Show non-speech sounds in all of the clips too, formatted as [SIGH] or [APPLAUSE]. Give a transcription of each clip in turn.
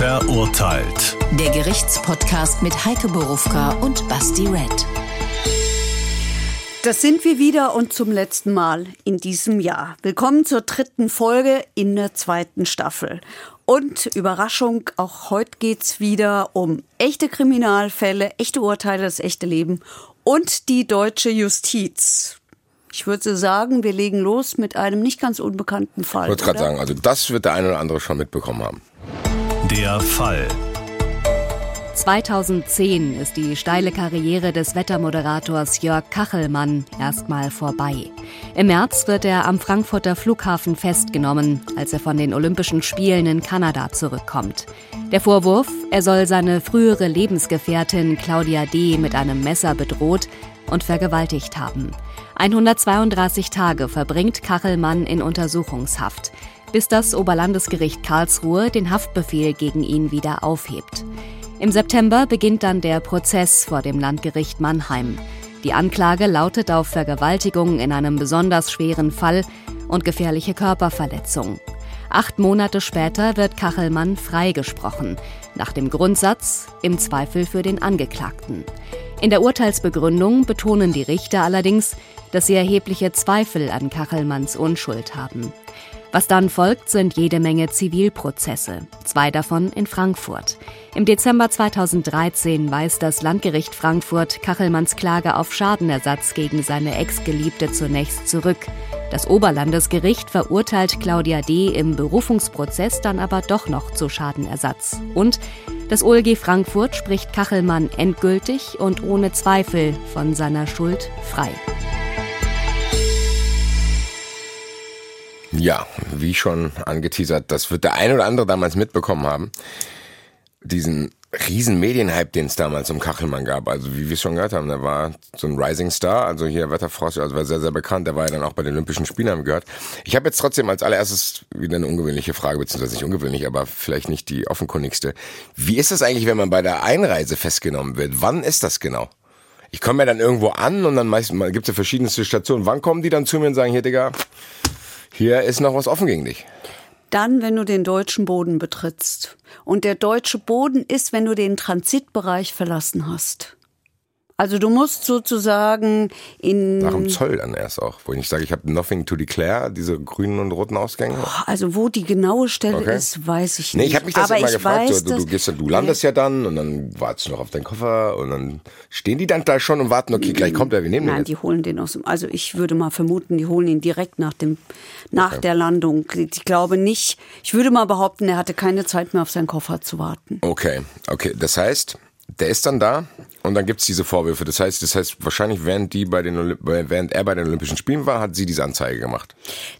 Verurteilt. Der Gerichtspodcast mit Heike Borufka und Basti Red. Das sind wir wieder und zum letzten Mal in diesem Jahr. Willkommen zur dritten Folge in der zweiten Staffel. Und Überraschung, auch heute geht's wieder um echte Kriminalfälle, echte Urteile, das echte Leben und die deutsche Justiz. Ich würde sagen, wir legen los mit einem nicht ganz unbekannten Fall. Ich wollte gerade sagen, also das wird der eine oder andere schon mitbekommen haben. Der Fall. 2010 ist die steile Karriere des Wettermoderators Jörg Kachelmann erstmal vorbei. Im März wird er am Frankfurter Flughafen festgenommen, als er von den Olympischen Spielen in Kanada zurückkommt. Der Vorwurf, er soll seine frühere Lebensgefährtin Claudia D. mit einem Messer bedroht und vergewaltigt haben. 132 Tage verbringt Kachelmann in Untersuchungshaft, bis das Oberlandesgericht Karlsruhe den Haftbefehl gegen ihn wieder aufhebt. Im September beginnt dann der Prozess vor dem Landgericht Mannheim. Die Anklage lautet auf Vergewaltigung in einem besonders schweren Fall und gefährliche Körperverletzung. Acht Monate später wird Kachelmann freigesprochen, nach dem Grundsatz im Zweifel für den Angeklagten. In der Urteilsbegründung betonen die Richter allerdings, dass sie erhebliche Zweifel an Kachelmanns Unschuld haben. Was dann folgt, sind jede Menge Zivilprozesse, zwei davon in Frankfurt. Im Dezember 2013 weist das Landgericht Frankfurt Kachelmanns Klage auf Schadenersatz gegen seine Ex-Geliebte zunächst zurück. Das Oberlandesgericht verurteilt Claudia D. im Berufungsprozess dann aber doch noch zu Schadenersatz. Und das OLG Frankfurt spricht Kachelmann endgültig und ohne Zweifel von seiner Schuld frei. Ja, wie schon angeteasert, das wird der ein oder andere damals mitbekommen haben. Diesen riesen Medienhype, den es damals um Kachelmann gab. Also wie wir es schon gehört haben, der war so ein Rising Star, also hier Wetterfrost, also war sehr, sehr bekannt. Der war ja dann auch bei den Olympischen Spielen, haben gehört. Ich habe jetzt trotzdem als allererstes wieder eine ungewöhnliche Frage, beziehungsweise nicht ungewöhnlich, aber vielleicht nicht die offenkundigste. Wie ist das eigentlich, wenn man bei der Einreise festgenommen wird? Wann ist das genau? Ich komme ja dann irgendwo an und dann meistens gibt es ja verschiedenste Stationen. Wann kommen die dann zu mir und sagen, hier Digga, hier ist noch was offen gegen dich? Dann, wenn du den deutschen Boden betrittst. Und der deutsche Boden ist, wenn du den Transitbereich verlassen hast. Also du musst sozusagen in... Nach dem Zoll dann erst auch, wo ich sage, ich habe nothing to declare, diese grünen und roten Ausgänge. Also wo die genaue Stelle okay. ist, weiß ich nicht. Nee, ich habe mich das Aber immer gefragt, weiß, du, du, gehst, du landest ja dann und dann wartest du noch auf deinen Koffer und dann stehen die dann da schon und warten, okay, gleich kommt er, wir nehmen Nein, den die holen den aus dem... Also ich würde mal vermuten, die holen ihn direkt nach, dem, nach okay. der Landung. Ich glaube nicht, ich würde mal behaupten, er hatte keine Zeit mehr auf seinen Koffer zu warten. Okay, okay, das heißt... Der ist dann da und dann gibt's diese Vorwürfe. Das heißt, das heißt, wahrscheinlich während die bei den während er bei den Olympischen Spielen war, hat sie diese Anzeige gemacht.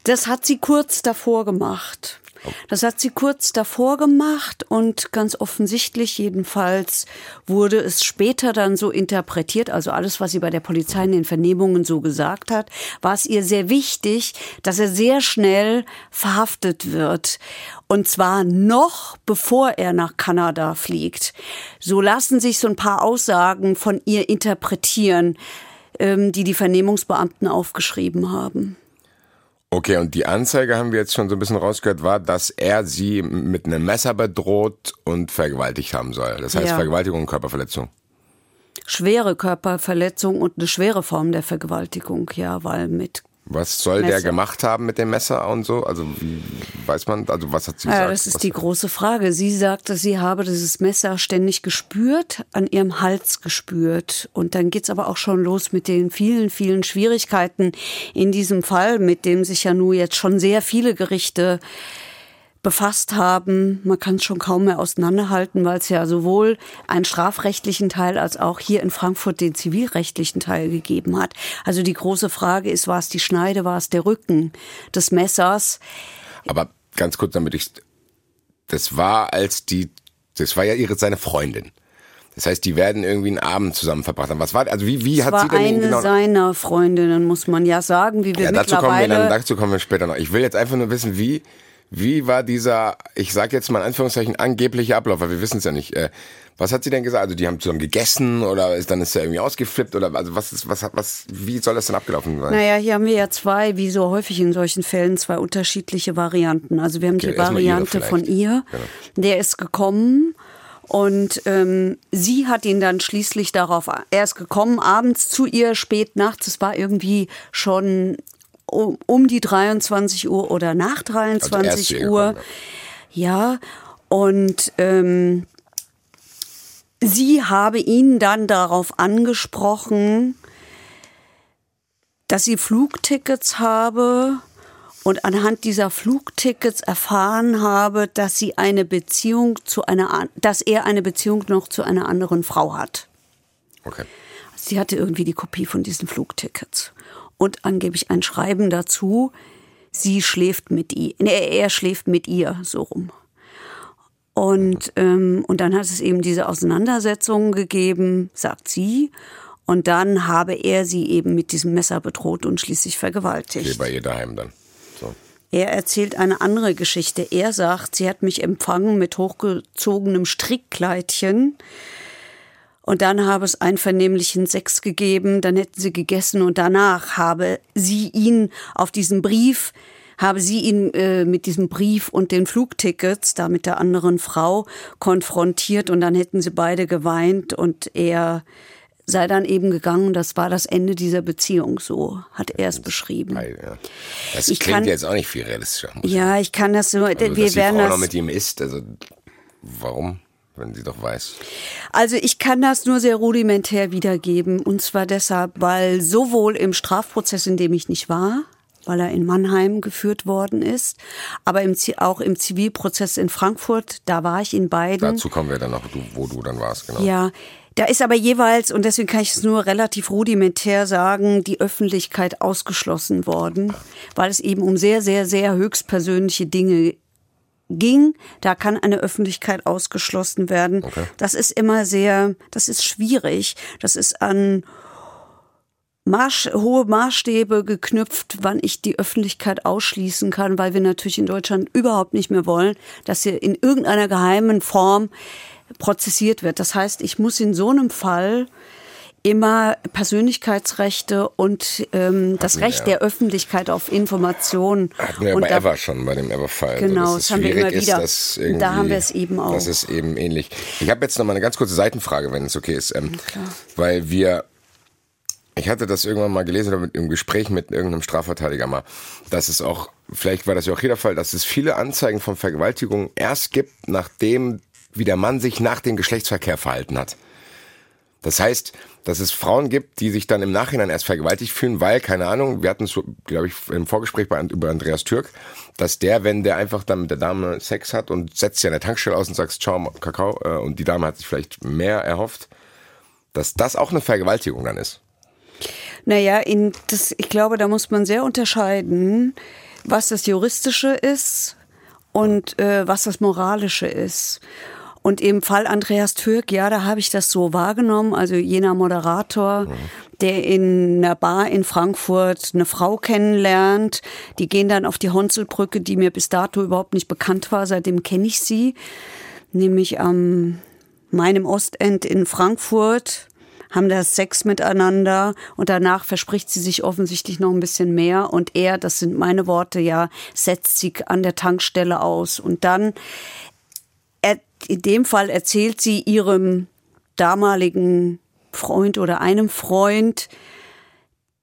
Das hat sie kurz davor gemacht. Das hat sie kurz davor gemacht und ganz offensichtlich jedenfalls wurde es später dann so interpretiert, also alles, was sie bei der Polizei in den Vernehmungen so gesagt hat, war es ihr sehr wichtig, dass er sehr schnell verhaftet wird. Und zwar noch bevor er nach Kanada fliegt. So lassen sich so ein paar Aussagen von ihr interpretieren, ähm, die die Vernehmungsbeamten aufgeschrieben haben. Okay, und die Anzeige haben wir jetzt schon so ein bisschen rausgehört, war, dass er sie mit einem Messer bedroht und vergewaltigt haben soll. Das heißt ja. Vergewaltigung und Körperverletzung. Schwere Körperverletzung und eine schwere Form der Vergewaltigung, ja, weil mit was soll Messer. der gemacht haben mit dem Messer und so? Also wie weiß man, also was hat sie gesagt? Ja, das ist was die große Frage. Sie sagte, sie habe dieses Messer ständig gespürt, an ihrem Hals gespürt. Und dann geht's aber auch schon los mit den vielen, vielen Schwierigkeiten in diesem Fall, mit dem sich ja nun jetzt schon sehr viele Gerichte befasst haben. Man kann es schon kaum mehr auseinanderhalten, weil es ja sowohl einen strafrechtlichen Teil als auch hier in Frankfurt den zivilrechtlichen Teil gegeben hat. Also die große Frage ist, war es die Schneide, war es der Rücken des Messers? Aber ganz kurz, damit ich, das war als die, das war ja ihre, seine Freundin. Das heißt, die werden irgendwie einen Abend zusammen verbracht haben. Was war, also wie, wie das hat war sie denn eine genau? seiner Freundinnen, muss man ja sagen, wie wir ja, dazu kommen wir mittlerweile. dann, dazu kommen wir später noch. Ich will jetzt einfach nur wissen, wie, Wie war dieser, ich sag jetzt mal in Anführungszeichen, angebliche Ablauf, weil wir wissen es ja nicht. Äh, was hat sie denn gesagt? Also die haben zusammen gegessen oder ist dann ist er irgendwie ausgeflippt oder also was ist was was wie soll das denn abgelaufen sein? Naja, hier haben wir ja zwei, wie so häufig in solchen Fällen, zwei unterschiedliche Varianten. Also wir haben Okay, die Variante von ihr. Genau. Der ist gekommen und ähm, sie hat ihn dann schließlich darauf, er ist gekommen abends zu ihr, spät nachts, es war irgendwie schon um, um die 23 Uhr oder nach Also erst zu 23 ihr Uhr. gekommen, Ja, und ähm, sie habe ihn dann darauf angesprochen, dass sie Flugtickets habe und anhand dieser Flugtickets erfahren habe, dass sie eine Beziehung zu einer, dass er eine Beziehung noch zu einer anderen Frau hat. Okay. Sie hatte irgendwie die Kopie von diesen Flugtickets und angeblich ein Schreiben dazu. Sie schläft mit ihr, nee, er schläft mit ihr so rum. Und ähm, und dann hat es eben diese Auseinandersetzungen gegeben, sagt sie. Und dann habe er sie eben mit diesem Messer bedroht und schließlich vergewaltigt. Hier bei ihr daheim dann. So. Er erzählt eine andere Geschichte. Er sagt, sie hat mich empfangen mit hochgezogenem Strickkleidchen. Und dann habe es einvernehmlichen Sex gegeben, dann hätten sie gegessen und danach habe sie ihn auf diesen Brief, habe sie ihn äh, mit diesem Brief und den Flugtickets, da mit der anderen Frau, konfrontiert und dann hätten sie beide geweint und er sei dann eben gegangen. Das war das Ende dieser Beziehung, so hat er es beschrieben. Geil, ja. Das Ich klingt kann- jetzt auch nicht viel realistischer. Ja, ich kann das so, Also, wir dass die werden Frau das. noch mit ihm ist, also warum, wenn sie doch weiß? Also ich kann das nur sehr rudimentär wiedergeben. Und zwar deshalb, weil sowohl im Strafprozess, in dem ich nicht war, weil er in Mannheim geführt worden ist, aber im, auch im Zivilprozess in Frankfurt, da war ich in beiden. Dazu kommen wir dann noch, wo du dann warst, genau. Ja, da ist aber jeweils, und deswegen kann ich es nur relativ rudimentär sagen, die Öffentlichkeit ausgeschlossen worden, weil es eben um sehr, sehr, sehr höchstpersönliche Dinge ging. Da kann eine Öffentlichkeit ausgeschlossen werden. Okay. Das ist immer sehr, das ist schwierig. Das ist an Marsch, hohe Maßstäbe geknüpft, wann ich die Öffentlichkeit ausschließen kann, weil wir natürlich in Deutschland überhaupt nicht mehr wollen, dass hier in irgendeiner geheimen Form prozessiert wird. Das heißt, ich muss in so einem Fall immer Persönlichkeitsrechte und ähm, das wir Recht ja. der Öffentlichkeit auf Information. Hatten wir und bei Ever schon, bei dem Ever-Fall. Genau, dass es das haben wir immer ist, wieder. dass Da haben wir es eben auch. Das ist eben ähnlich. Ich habe jetzt noch mal eine ganz kurze Seitenfrage, wenn es okay ist. Ähm, weil wir, ich hatte das irgendwann mal gelesen oder mit, im Gespräch mit irgendeinem Strafverteidiger mal, dass es auch, vielleicht war das ja auch jeder Fall, dass es viele Anzeigen von Vergewaltigung erst gibt, nachdem, wie der Mann sich nach dem Geschlechtsverkehr verhalten hat. Das heißt, dass es Frauen gibt, die sich dann im Nachhinein erst vergewaltigt fühlen, weil, keine Ahnung, wir hatten es, glaube ich, im Vorgespräch bei, über Andreas Türk, dass der, wenn der einfach dann mit der Dame Sex hat und setzt sie an der Tankstelle aus und sagt, ciao, Kakao, äh, und die Dame hat sich vielleicht mehr erhofft, dass das auch eine Vergewaltigung dann ist. Naja, in das, ich glaube, da muss man sehr unterscheiden, was das Juristische ist und äh, was das Moralische ist. Und im Fall Andreas Türk, ja, da habe ich das so wahrgenommen. Also jener Moderator, der in einer Bar in Frankfurt eine Frau kennenlernt. Die gehen dann auf die Honselbrücke, die mir bis dato überhaupt nicht bekannt war. Seitdem kenne ich sie. Nämlich am meinem Ostend in Frankfurt haben da Sex miteinander und danach verspricht sie sich offensichtlich noch ein bisschen mehr und er, das sind meine Worte, ja, setzt sie an der Tankstelle aus und dann in dem Fall erzählt sie ihrem damaligen Freund oder einem Freund,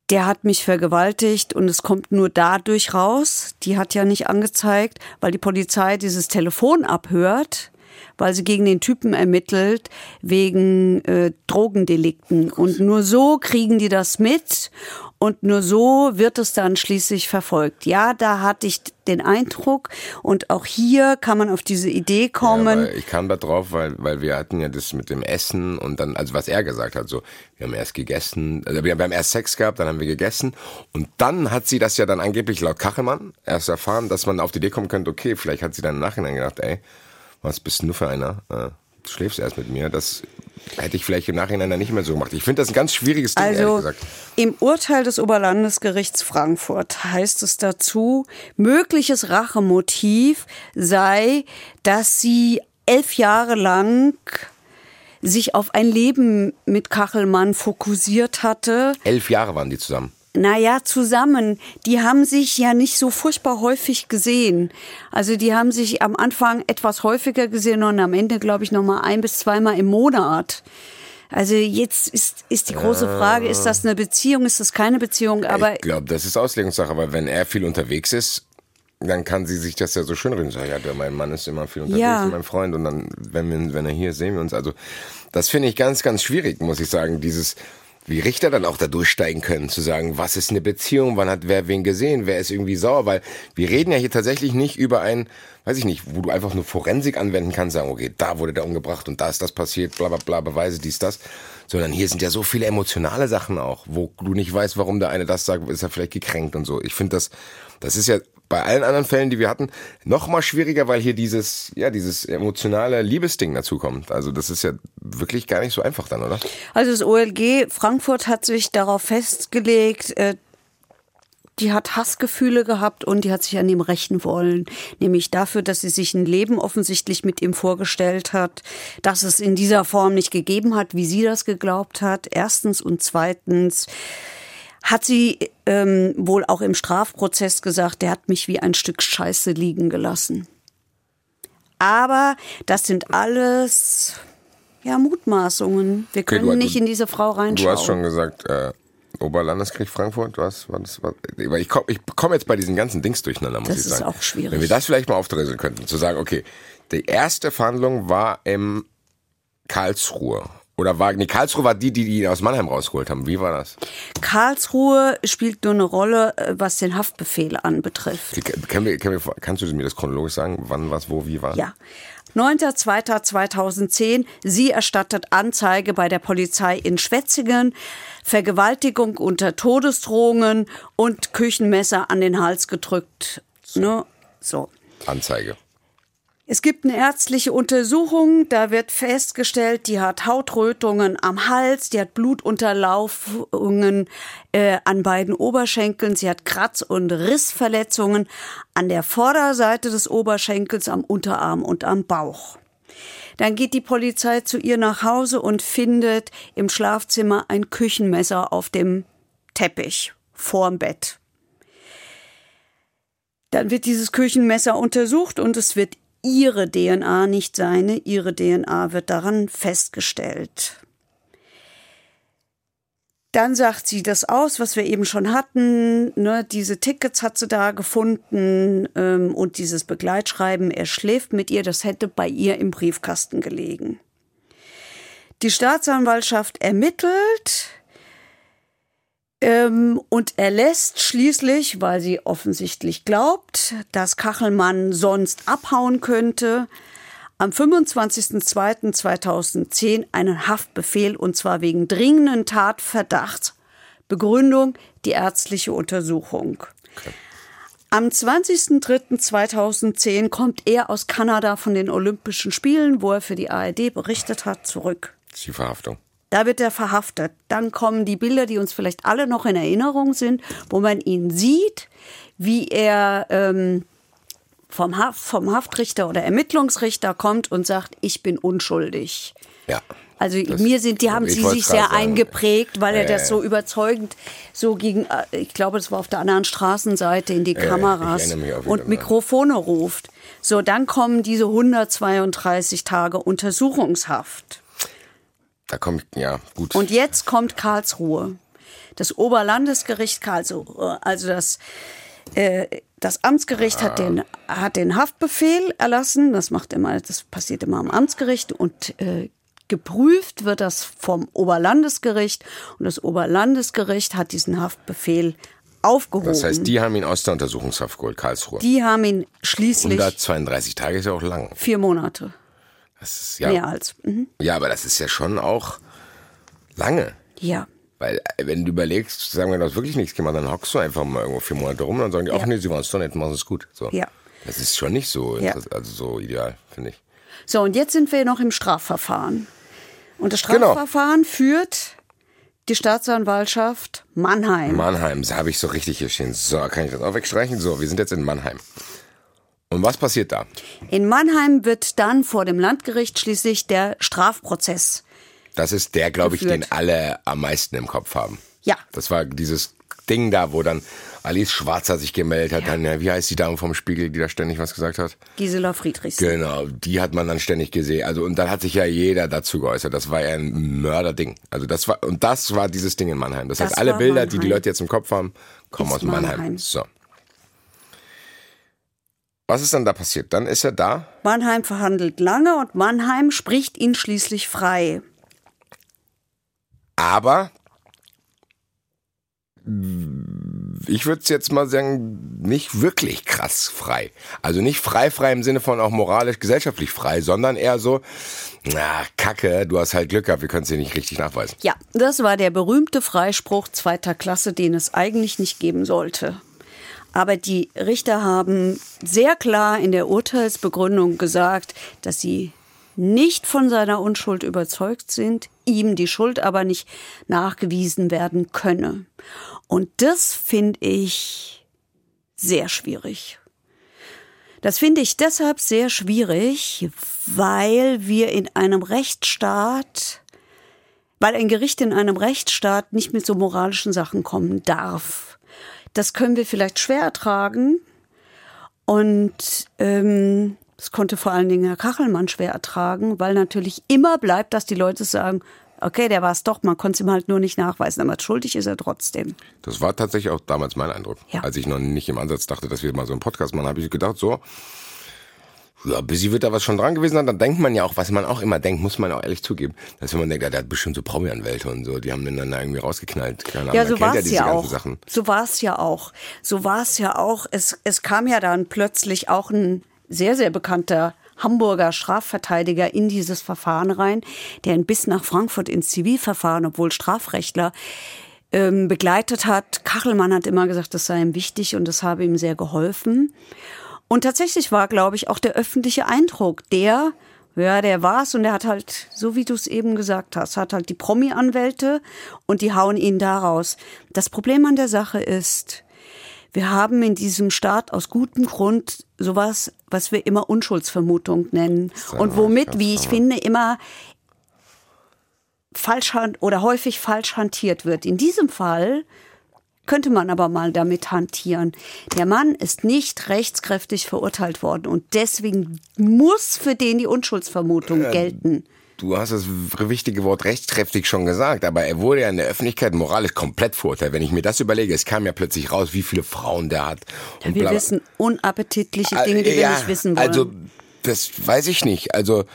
der hat mich vergewaltigt und es kommt nur dadurch raus. Die hat ja nicht angezeigt, weil die Polizei dieses Telefon abhört, weil sie gegen den Typen ermittelt wegen äh, Drogendelikten. Und nur so kriegen die das mit und nur so wird es dann schließlich verfolgt. Ja, da hatte ich den Eindruck und auch hier kann man auf diese Idee Ja, kommen. weil ich kam da drauf, weil, weil wir hatten ja das mit dem Essen und dann, also was er gesagt hat, so, wir haben erst gegessen, also wir haben erst Sex gehabt, dann haben wir gegessen und dann hat sie das ja dann angeblich laut Kachelmann erst erfahren, dass man auf die Idee kommen könnte, okay, vielleicht hat sie dann im Nachhinein gedacht, ey, was bist du für einer? Äh, schläfst erst mit mir. Das hätte ich vielleicht im Nachhinein dann nicht mehr so gemacht. Ich finde das ein ganz schwieriges Ding, ehrlich Also gesagt. im Urteil des Oberlandesgerichts Frankfurt heißt es dazu, mögliches Rachemotiv sei, dass sie elf Jahre lang sich auf ein Leben mit Kachelmann fokussiert hatte. Elf Jahre waren die zusammen. Naja, zusammen. Die haben sich ja nicht so furchtbar häufig gesehen. Also die haben sich am Anfang etwas häufiger gesehen und am Ende, glaube ich, noch mal ein bis zweimal im Monat. Also jetzt ist, ist die große Frage, ist das eine Beziehung, ist das keine Beziehung? Aber ich glaube, das ist Auslegungssache, weil wenn er viel unterwegs ist, dann kann sie sich das ja so schön reden. Sagen, ja, mein Mann ist immer viel unterwegs, Ja. mein Freund. Und dann, wenn, wir, wenn er hier ist, sehen wir uns. Also, das finde ich ganz, ganz schwierig, muss ich sagen. Dieses, wie Richter dann auch da durchsteigen können, zu sagen, was ist eine Beziehung, wann hat wer wen gesehen, wer ist irgendwie sauer, weil wir reden ja hier tatsächlich nicht über ein, weiß ich nicht, wo du einfach nur Forensik anwenden kannst, sagen, okay, da wurde der umgebracht und da ist das passiert, bla bla bla, Beweise, dies, das. Sondern hier sind ja so viele emotionale Sachen auch, wo du nicht weißt, warum der eine das sagt, ist er vielleicht gekränkt und so. Ich finde das, das ist ja bei allen anderen Fällen, die wir hatten, noch mal schwieriger, weil hier dieses, ja, dieses emotionale Liebesding dazu kommt. Also das ist ja wirklich gar nicht so einfach dann, oder? Also das OLG Frankfurt hat sich darauf festgelegt, äh, die hat Hassgefühle gehabt und die hat sich an ihm rächen wollen. Nämlich dafür, dass sie sich ein Leben offensichtlich mit ihm vorgestellt hat, dass es in dieser Form nicht gegeben hat, wie sie das geglaubt hat. Erstens und zweitens hat sie ähm, wohl auch im Strafprozess gesagt, der hat mich wie ein Stück Scheiße liegen gelassen. Aber das sind alles ja Mutmaßungen. Wir können du- nicht in diese Frau reinschauen. Du hast schon gesagt, äh, Oberlandeskrieg Frankfurt, was war das? Was, ich komme komm jetzt bei diesen ganzen Dings durcheinander, muss Das ich ist sagen. auch schwierig. Wenn wir das vielleicht mal aufdröseln könnten, zu sagen, okay, die erste Verhandlung war im Karlsruhe. Oder war, nee, Karlsruhe war die, die, die ihn aus Mannheim rausgeholt haben. Wie war das? Karlsruhe spielt nur eine Rolle, äh, was den Haftbefehl anbetrifft. Wir, können wir, kannst du mir das chronologisch sagen? Wann, was, wo, wie war? Ja. 9.2.2010. Sie erstattet Anzeige bei der Polizei in Schwetzingen. Vergewaltigung unter Todesdrohungen und Küchenmesser an den Hals gedrückt. Ne? So. Anzeige. Es gibt eine ärztliche Untersuchung, da wird festgestellt, die hat Hautrötungen am Hals, die hat Blutunterlaufungen äh, an beiden Oberschenkeln, sie hat Kratz- und Rissverletzungen an der Vorderseite des Oberschenkels, am Unterarm und am Bauch. Dann geht die Polizei zu ihr nach Hause und findet im Schlafzimmer ein Küchenmesser auf dem Teppich vorm Bett. Dann wird dieses Küchenmesser untersucht und es wird ihre DNA, nicht seine, ihre DNA wird daran festgestellt. Dann sagt sie das aus, was wir eben schon hatten. Ne, diese Tickets hat sie da gefunden ähm, und dieses Begleitschreiben, er schläft mit ihr, das hätte bei ihr im Briefkasten gelegen. Die Staatsanwaltschaft ermittelt ähm, und erlässt schließlich, weil sie offensichtlich glaubt, dass Kachelmann sonst abhauen könnte, am 25.02.2010 einen Haftbefehl und zwar wegen dringenden Tatverdachts. Begründung die ärztliche Untersuchung. Am 20.03.2010 kommt er aus Kanada von den Olympischen Spielen, wo er für die ARD berichtet hat, zurück. Das ist die Verhaftung. Da wird er verhaftet. Dann kommen die Bilder, die uns vielleicht alle noch in Erinnerung sind, wo man ihn sieht, wie er ähm, vom, Haft, vom Haftrichter oder Ermittlungsrichter kommt und sagt, ich bin unschuldig. Ja. Also Das- mir sind, die haben sie sich sehr sagen. eingeprägt, weil er das so überzeugend so gegen, äh, ich glaube, das war auf der anderen Straßenseite in die ich Kameras und. Mikrofone ruft. So, dann kommen diese 132 Tage Untersuchungshaft. Da komme ich, ja, gut. Und jetzt kommt Karlsruhe. Das Oberlandesgericht Karlsruhe, also das, äh, das Amtsgericht hat, den, hat den Haftbefehl erlassen. Das macht immer, das passiert immer am Amtsgericht und äh, geprüft wird das vom Oberlandesgericht und das Oberlandesgericht hat diesen Haftbefehl aufgehoben. das heißt, die haben ihn aus der Untersuchungshaft geholt, Karlsruhe. Die haben ihn schließlich 132 Tage ist ja auch lang. vier Monate ist, ja, mehr als. Mhm. ja, aber das ist ja schon auch lange. Ja. Weil, äh, wenn du überlegst, sagen wir, du hast wirklich nichts gemacht, dann hockst du einfach mal irgendwo vier Monate rum und dann sagen die, ach Ja. nee, sie waren es doch nicht, machen es gut. So. Ja. Das ist schon nicht so, Ja. also so ideal, finde ich. So, und jetzt sind wir noch im Strafverfahren. Und das Genau. Strafverfahren führt die Staatsanwaltschaft Mannheim. Mannheim, da habe ich so richtig hier stehen. So, kann ich das auch wegstreichen? So, wir sind jetzt in Mannheim. Und was passiert da? In Mannheim wird dann vor dem Landgericht schließlich der Strafprozess. Das ist der, glaube ich, den alle am meisten im Kopf haben. Ja. Das war dieses Ding da, wo dann Alice Schwarzer sich gemeldet hat. Dann, ja, wie heißt die Dame vom Spiegel, die da ständig was gesagt hat? Gisela Friedrichs. Genau, die hat man dann ständig gesehen. Also und dann hat sich ja jeder dazu geäußert. Das war ja ein Mörderding. Also das war und das war dieses Ding in Mannheim. Das, Das heißt, alle Bilder, die die Mannheim. Leute jetzt im Kopf haben, kommen Ist aus Mannheim. Mannheim. So. Was ist dann da passiert? Dann ist er da. Mannheim verhandelt lange und Mannheim spricht ihn schließlich frei. Aber ich würde es jetzt mal sagen, nicht wirklich krass frei. Also nicht frei, frei im Sinne von auch moralisch, gesellschaftlich frei, sondern eher so, na, Kacke, du hast halt Glück gehabt, wir können es dir nicht richtig nachweisen. Ja, das war der berühmte Freispruch zweiter Klasse, den es eigentlich nicht geben sollte. Aber die Richter haben sehr klar in der Urteilsbegründung gesagt, dass sie nicht von seiner Unschuld überzeugt sind, ihm die Schuld aber nicht nachgewiesen werden könne. Und das finde ich sehr schwierig. Das finde ich deshalb sehr schwierig, weil wir in einem Rechtsstaat, weil ein Gericht in einem Rechtsstaat nicht mit so moralischen Sachen kommen darf. Das können wir vielleicht schwer ertragen. Und ähm, das konnte vor allen Dingen Herr Kachelmann schwer ertragen, weil natürlich immer bleibt, dass die Leute sagen, okay, der war es doch, man konnte es ihm halt nur nicht nachweisen, aber schuldig ist er trotzdem. Das war tatsächlich auch damals mein Eindruck. Ja. Als ich noch nicht im Ansatz dachte, dass wir mal so einen Podcast machen, habe ich gedacht, so, ja, busy wird da was schon dran gewesen sein. Dann denkt man ja auch, was man auch immer denkt, muss man auch ehrlich zugeben, dass wenn man denkt, ja, der hat bestimmt so Promi-Anwälte und so, die haben den dann da irgendwie rausgeknallt. Keine Ahnung, Ja, so war ja es diese ja ganzen auch. Sachen. So war es ja auch. So war es ja auch. Es, es kam ja dann plötzlich auch ein sehr, sehr bekannter Hamburger Strafverteidiger in dieses Verfahren rein, der ihn bis nach Frankfurt ins Zivilverfahren, obwohl Strafrechtler, ähm, begleitet hat. Kachelmann hat immer gesagt, das sei ihm wichtig und das habe ihm sehr geholfen. Und tatsächlich war, glaube ich, auch der öffentliche Eindruck, der, ja, der war's und der hat halt, so wie du es eben gesagt hast, hat halt die Promi-Anwälte und die hauen ihn da raus. Das Problem an der Sache ist, wir haben in diesem Staat aus gutem Grund sowas, was wir immer Unschuldsvermutung nennen. Und womit, wie ich finde, immer falsch oder häufig falsch hantiert wird. In diesem Fall könnte man aber mal damit hantieren. Der Mann ist nicht rechtskräftig verurteilt worden und deswegen muss für den die Unschuldsvermutung gelten. Du hast das wichtige Wort rechtskräftig schon gesagt, aber er wurde ja in der Öffentlichkeit moralisch komplett verurteilt. Wenn ich mir das überlege, es kam ja plötzlich raus, wie viele Frauen der hat. und Wir bla- bla. wissen unappetitliche Dinge, die wir Ja, nicht wissen wollen. Also, das weiß ich nicht. Also,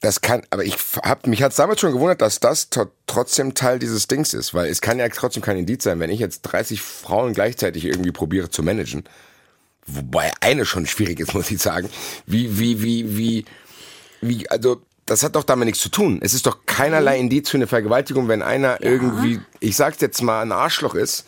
das kann, aber ich hab, mich hat's damals schon gewundert, dass das trotzdem Teil dieses Dings ist, weil es kann ja trotzdem kein Indiz sein, wenn ich jetzt 30 Frauen gleichzeitig irgendwie probiere zu managen, wobei eine schon schwierig ist, [LAUGHS] muss ich sagen, wie, wie, wie, wie, wie, also, das hat doch damit nichts zu tun. Es ist doch keinerlei Indiz für eine Vergewaltigung, wenn einer irgendwie, ich sag's jetzt mal, ein Arschloch ist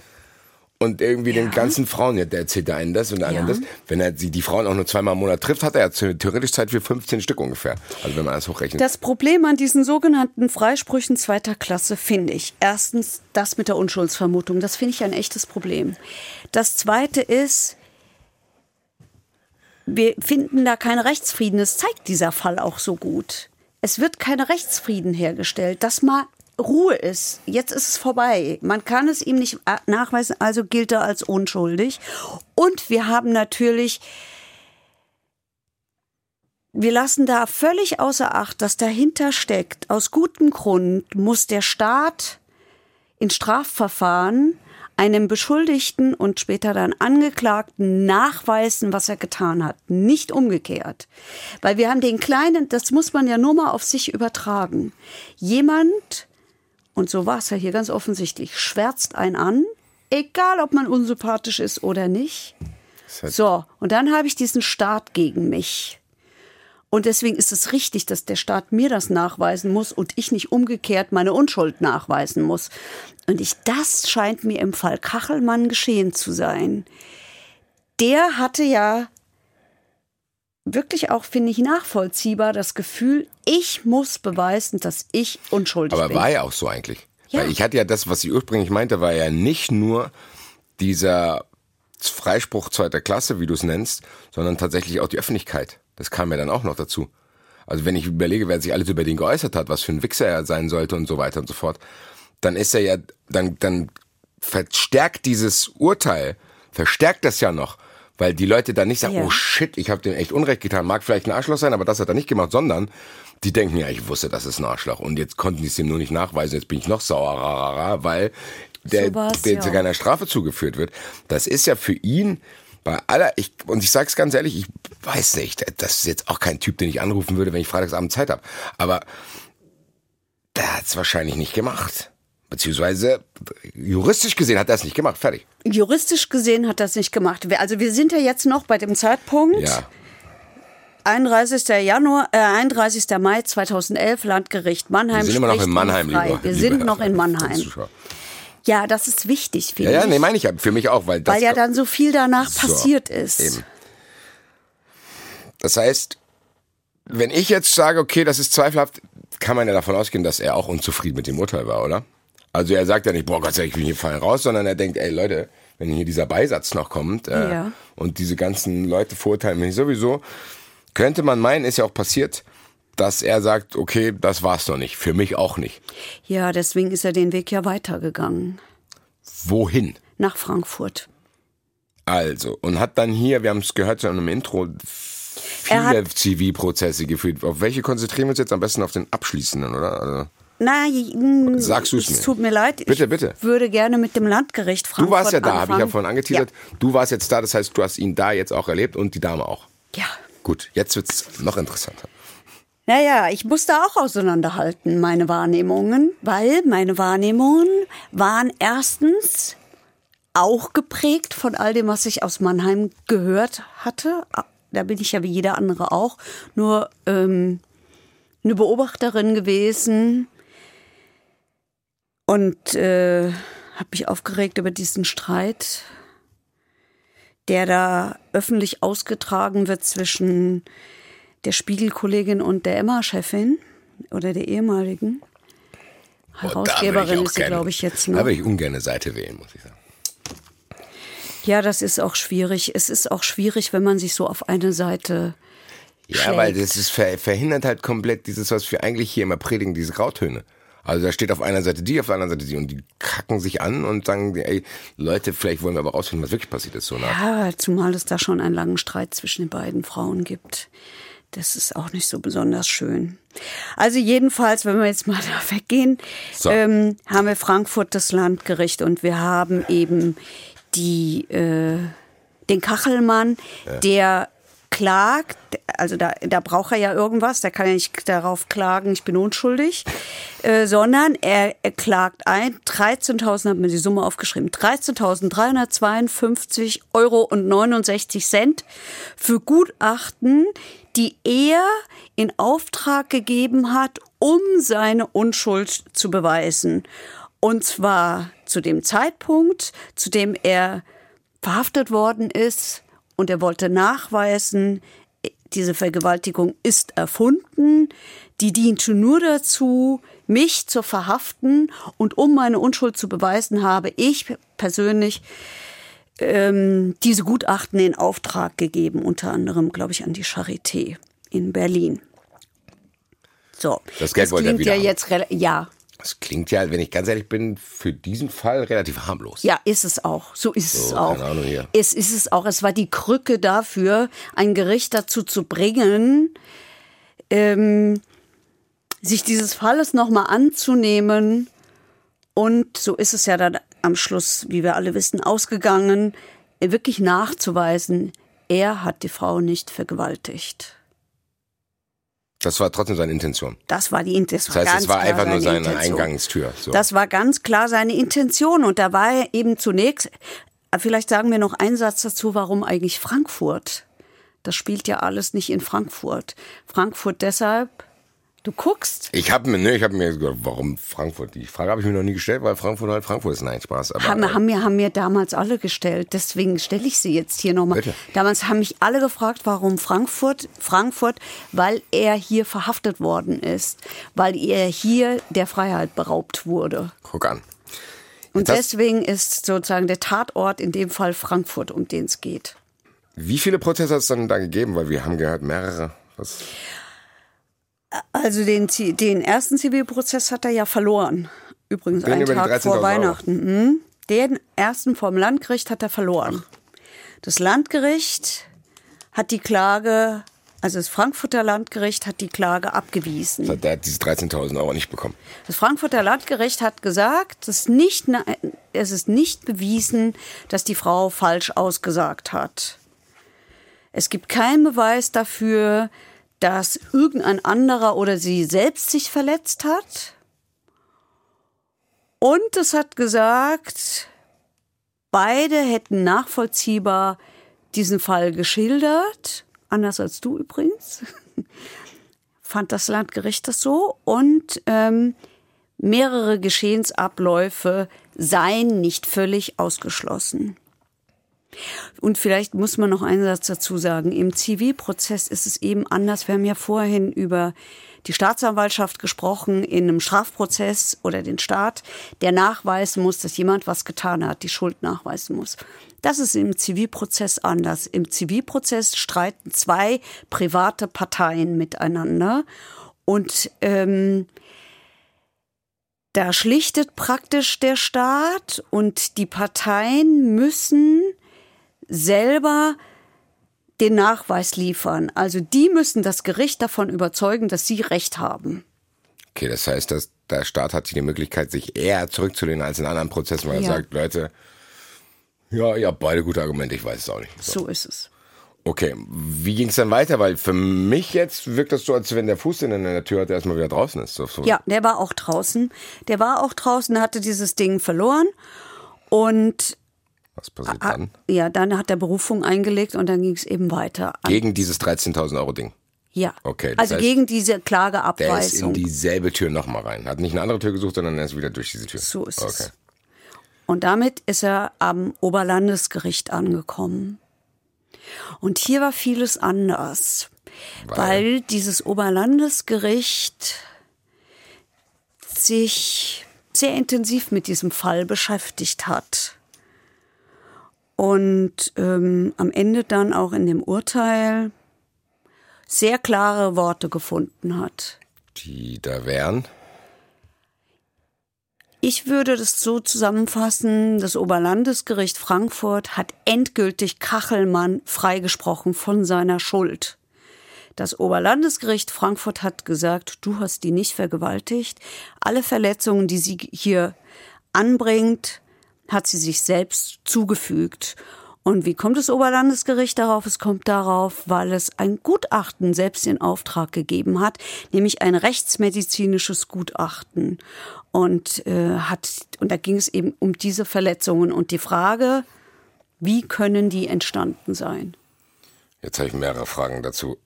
und irgendwie den ganzen Frauen, ja, der erzählt der einen das und der anderen Ja. das. Wenn er die, die Frauen auch nur zweimal im Monat trifft, hat er ja theoretisch Zeit für 15 Stück ungefähr. Also wenn man das hochrechnet. Das Problem an diesen sogenannten Freisprüchen zweiter Klasse finde ich. Erstens das mit der Unschuldsvermutung. Das finde ich ein echtes Problem. Das zweite ist, wir finden da keinen Rechtsfrieden. Das zeigt dieser Fall auch so gut. Es wird kein Rechtsfrieden hergestellt, dass mal Ruhe ist. Jetzt ist es vorbei. Man kann es ihm nicht äh, nachweisen, also gilt er als unschuldig. Und wir haben natürlich wir lassen da völlig außer Acht, dass dahinter steckt, aus gutem Grund muss der Staat in Strafverfahren einem Beschuldigten und später dann Angeklagten nachweisen, was er getan hat, nicht umgekehrt. Weil wir haben den kleinen, das muss man ja nur mal auf sich übertragen. Jemand, und so war es ja hier ganz offensichtlich, schwärzt einen an, egal ob man unsympathisch ist oder nicht. So, und dann habe ich diesen Staat gegen mich. Und deswegen ist es richtig, dass der Staat mir das nachweisen muss und ich nicht umgekehrt meine Unschuld nachweisen muss. Und ich, das scheint mir im Fall Kachelmann geschehen zu sein. Der hatte ja wirklich auch, finde ich, nachvollziehbar, das Gefühl, ich muss beweisen, dass ich unschuldig Aber bin. war ja auch so eigentlich. Ja. Weil ich hatte ja das, was sie ursprünglich meinte, war ja nicht nur dieser Freispruch zweiter Klasse, wie du es nennst, sondern tatsächlich auch die Öffentlichkeit. Das kam ja dann auch noch dazu. Also wenn ich überlege, wer sich alles über den geäußert hat, was für ein Wichser er sein sollte und so weiter und so fort, dann ist er ja, dann, dann verstärkt dieses Urteil, verstärkt das ja noch, weil die Leute dann nicht sagen, Ja. oh shit, ich habe dem echt Unrecht getan, mag vielleicht ein Arschloch sein, aber das hat er nicht gemacht, sondern die denken, ja, ich wusste, das ist ein Arschloch und jetzt konnten die es ihm nur nicht nachweisen, jetzt bin ich noch sauer, rarara, weil der, So der ja. zu keiner Strafe zugeführt wird. Das ist ja für ihn bei aller, ich, und ich sag's ganz ehrlich, ich weiß nicht, das ist jetzt auch kein Typ, den ich anrufen würde, wenn ich freitagsabend Zeit habe. Aber der hat's wahrscheinlich nicht gemacht. Beziehungsweise juristisch gesehen hat er es nicht gemacht. Fertig. Juristisch gesehen hat das nicht gemacht. Also wir sind ja jetzt noch bei dem Zeitpunkt, Ja. 31. Januar, äh, 31. Mai 2011, Landgericht Mannheim. Wir sind immer noch in Mannheim, frei. lieber. Wir lieber sind noch in Mannheim. Ja, das ist wichtig, finde Ja, ja, ich. nee, meine ich ja. Für mich auch, weil das. weil ja dann so viel danach So, passiert ist. eben. Das heißt, wenn ich jetzt sage, okay, das ist zweifelhaft, kann man ja davon ausgehen, dass er auch unzufrieden mit dem Urteil war, oder? Also er sagt ja nicht, boah Gott sei Dank, ich bin hier fallen raus, sondern er denkt, ey Leute, wenn hier dieser Beisatz noch kommt äh, Ja. und diese ganzen Leute verurteilen mich sowieso, könnte man meinen, ist ja auch passiert, dass er sagt, okay, das war's noch nicht, für mich auch nicht. Ja, deswegen ist er den Weg ja weitergegangen. Wohin? Nach Frankfurt. Also, und hat dann hier, wir haben es gehört schon im Intro, viele Zivilprozesse geführt. Auf welche konzentrieren wir uns jetzt am besten auf den abschließenden, oder? Also, Nein, Sagst du's es mir. tut mir leid. Bitte, ich bitte. würde gerne mit dem Landgericht Frankfurt du warst ja da, habe ich ja vorhin angeteasert. Du warst jetzt da, das heißt, du hast ihn da jetzt auch erlebt und die Dame auch. Ja. ja. Gut, jetzt wird's noch interessanter. Naja, ich musste auch auseinanderhalten, meine Wahrnehmungen, weil meine Wahrnehmungen waren erstens auch geprägt von all dem, was ich aus Mannheim gehört hatte. Da bin ich ja wie jeder andere auch nur ähm, eine Beobachterin gewesen und äh, habe mich aufgeregt über diesen Streit, der da öffentlich ausgetragen wird zwischen der Spiegelkollegin und der Emma-Chefin oder der ehemaligen. Da Herausgeberin auch ist sie, glaube ich, jetzt Da noch. würde ich ungern eine Seite wählen, muss ich sagen. Ja, das ist auch schwierig. Es ist auch schwierig, wenn man sich so auf eine Seite Ja, schlägt. weil das ist ver verhindert halt komplett dieses, was wir eigentlich hier immer predigen, diese Grautöne. Also da steht auf einer Seite die, auf der anderen Seite die und die kacken sich an und sagen, ey, Leute, vielleicht wollen wir aber rausfinden, was wirklich passiert ist. So nach. Ja, zumal es da schon einen langen Streit zwischen den beiden Frauen gibt. Das ist auch nicht so besonders schön. Also jedenfalls, wenn wir jetzt mal [LAUGHS] da weggehen, So. ähm, haben wir Frankfurt das Landgericht und wir haben eben die, äh, den Kachelmann, der klagt, also da, da braucht er ja irgendwas, der kann ja nicht darauf klagen, ich bin unschuldig, äh, sondern er, er klagt ein, 13.000, hat mir die Summe aufgeschrieben, 13.352 Euro und 69 Cent für Gutachten, die er in Auftrag gegeben hat, um seine Unschuld zu beweisen. Und zwar zu dem Zeitpunkt, zu dem er verhaftet worden ist und er wollte nachweisen, diese Vergewaltigung ist erfunden, die diente nur dazu, mich zu verhaften und um meine Unschuld zu beweisen, habe ich persönlich ähm, diese Gutachten in Auftrag gegeben, unter anderem, glaube ich, an die Charité in Berlin. So, Das Geld wollte er klingt ja haben. jetzt ja, Das klingt ja, wenn ich ganz ehrlich bin, für diesen Fall relativ harmlos. Ja, ist es auch. So ist es So, auch. keine Ahnung hier. Es ist es auch. Es war die Krücke dafür, ein Gericht dazu zu bringen, ähm, sich dieses Falles nochmal anzunehmen. Und so ist es ja dann am Schluss, wie wir alle wissen, ausgegangen, wirklich nachzuweisen, er hat die Frau nicht vergewaltigt. Das war trotzdem seine Intention. Das war die das Das heißt, es war einfach nur seine Intention. Eingangstür. So. Das war ganz klar seine Intention. Und da war er eben zunächst, vielleicht sagen wir noch einen Satz dazu, warum eigentlich Frankfurt? Das spielt ja alles nicht in Frankfurt. Frankfurt deshalb, Du guckst. Ich habe mir, ne, ich habe mir gedacht, warum Frankfurt? Die Frage habe ich mir noch nie gestellt, weil Frankfurt halt Frankfurt ist. Nein, Spaß. Aber, Haben, äh, haben, mir, haben mir damals alle gestellt, deswegen stelle ich sie jetzt hier nochmal. Damals haben mich alle gefragt, warum Frankfurt? Frankfurt, weil er hier verhaftet worden ist, weil er hier der Freiheit beraubt wurde. guck an. Und Jetzt deswegen ist sozusagen der Tatort in dem Fall Frankfurt, um den es geht. Wie viele Prozesse hat es dann da gegeben? Weil wir haben gehört, mehrere. Was? Also den, den ersten Zivilprozess hat er ja verloren. Übrigens Den einen Tag 13.000 vor. Weihnachten. Mhm. Den ersten vom Landgericht hat er verloren. Das Landgericht hat die Klage, also das Frankfurter Landgericht hat die Klage abgewiesen. Der hat diese 13.000 Euro nicht bekommen. Das Frankfurter Landgericht hat gesagt, es ist, nicht, es ist nicht bewiesen, dass die Frau falsch ausgesagt hat. Es gibt keinen Beweis dafür, dass irgendein anderer oder sie selbst sich verletzt hat. Und es hat gesagt, beide hätten nachvollziehbar diesen Fall geschildert, anders als du übrigens [LAUGHS] fand das Landgericht das so und ähm, mehrere Geschehensabläufe seien nicht völlig ausgeschlossen. Und vielleicht muss man noch einen Satz dazu sagen. Im Zivilprozess ist es eben anders. Wir haben ja vorhin über die Staatsanwaltschaft gesprochen in einem Strafprozess oder den Staat, der nachweisen muss, dass jemand was getan hat, die Schuld nachweisen muss. Das ist im Zivilprozess anders. Im Zivilprozess streiten zwei private Parteien miteinander und ähm, da schlichtet praktisch der Staat und die Parteien müssen selber den Nachweis liefern. Also die müssen das Gericht davon überzeugen, dass sie Recht haben. Okay, das heißt, dass der Staat hat die Möglichkeit, sich eher zurückzulehnen als in anderen Prozessen, weil Ja. er sagt, Leute, ja, ihr habt beide gute Argumente, ich weiß es auch nicht. So. So ist es. Okay, wie ging es dann weiter? Weil für mich jetzt wirkt das so, als wenn der Fuß in der Tür hat, der erstmal wieder draußen ist. So, so. Ja, der war auch draußen. Der war auch draußen, hatte dieses Ding verloren und Was passiert ah, dann? ja, dann hat er Berufung eingelegt und dann ging es eben weiter. Gegen dieses 13.000 Euro Ding. ja. Okay, also heißt, gegen diese Der ist in Klageabweisung. dieselbe Tür nochmal rein. Hat nicht eine andere Tür gesucht, sondern er ist wieder durch diese Tür. So ist okay. es. Und damit ist er am Oberlandesgericht angekommen. Und hier war vieles anders, Weil? weil, dieses Oberlandesgericht sich sehr intensiv mit diesem Fall beschäftigt hat. Und ähm, am Ende dann auch in dem Urteil sehr klare Worte gefunden hat. Die da wären. Ich würde das so zusammenfassen, das Oberlandesgericht Frankfurt hat endgültig Kachelmann freigesprochen von seiner Schuld. Das Oberlandesgericht Frankfurt hat gesagt, du hast die nicht vergewaltigt. Alle Verletzungen, die sie hier anbringt, hat sie sich selbst zugefügt. Und wie kommt das Oberlandesgericht darauf? Es kommt darauf, weil es ein Gutachten selbst in Auftrag gegeben hat, nämlich ein rechtsmedizinisches Gutachten. Und äh, hat und da ging es eben um diese Verletzungen und die Frage, wie können die entstanden sein? Jetzt habe ich mehrere Fragen dazu.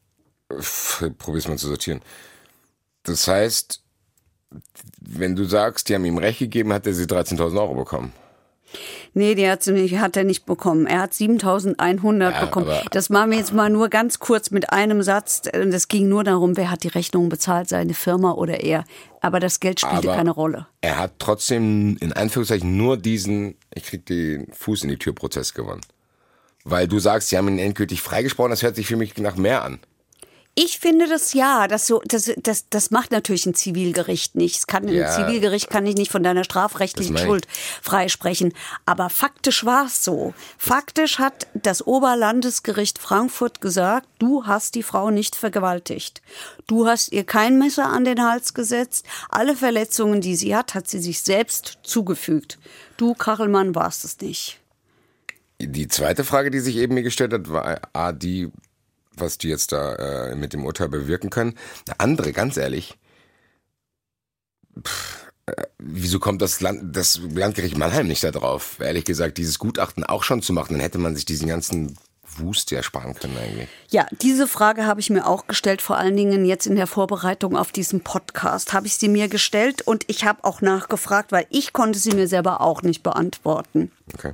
Probier's mal zu sortieren. Das heißt, wenn du sagst, die haben ihm Recht gegeben, hat er sie 13.000 Euro bekommen. Nee, die hat, nicht, hat er nicht bekommen. Er hat 7.100 Ja, bekommen. Das machen wir jetzt mal nur ganz kurz mit einem Satz. Es ging nur darum, wer hat die Rechnung bezahlt, seine Firma oder er. Aber das Geld spielte Aber- keine Rolle. Er hat trotzdem in Anführungszeichen nur diesen, ich krieg den Fuß in die Tür Prozess gewonnen. Weil du sagst, sie haben ihn endgültig freigesprochen, das hört sich für mich nach mehr an. Ich finde das ja, das so, das, das, das macht natürlich ein Zivilgericht nicht. Es kann, Ja. ein Zivilgericht kann ich nicht von deiner strafrechtlichen Schuld freisprechen. Aber faktisch war es so. Faktisch hat das Oberlandesgericht Frankfurt gesagt, du hast die Frau nicht vergewaltigt. Du hast ihr kein Messer an den Hals gesetzt. Alle Verletzungen, die sie hat, hat sie sich selbst zugefügt. Du, Kachelmann, warst es nicht. Die zweite Frage, die sich eben mir gestellt hat, war A, die, was die jetzt da äh, mit dem Urteil bewirken können. Eine andere, ganz ehrlich, pff, äh, wieso kommt das, Land, das Landgericht Mannheim nicht da drauf? Ehrlich gesagt, dieses Gutachten auch schon zu machen, dann hätte man sich diesen ganzen Wust ja sparen können eigentlich. Ja, diese Frage habe ich mir auch gestellt, vor allen Dingen jetzt in der Vorbereitung auf diesen Podcast habe ich sie mir gestellt und ich habe auch nachgefragt, weil ich konnte sie mir selber auch nicht beantworten. Okay.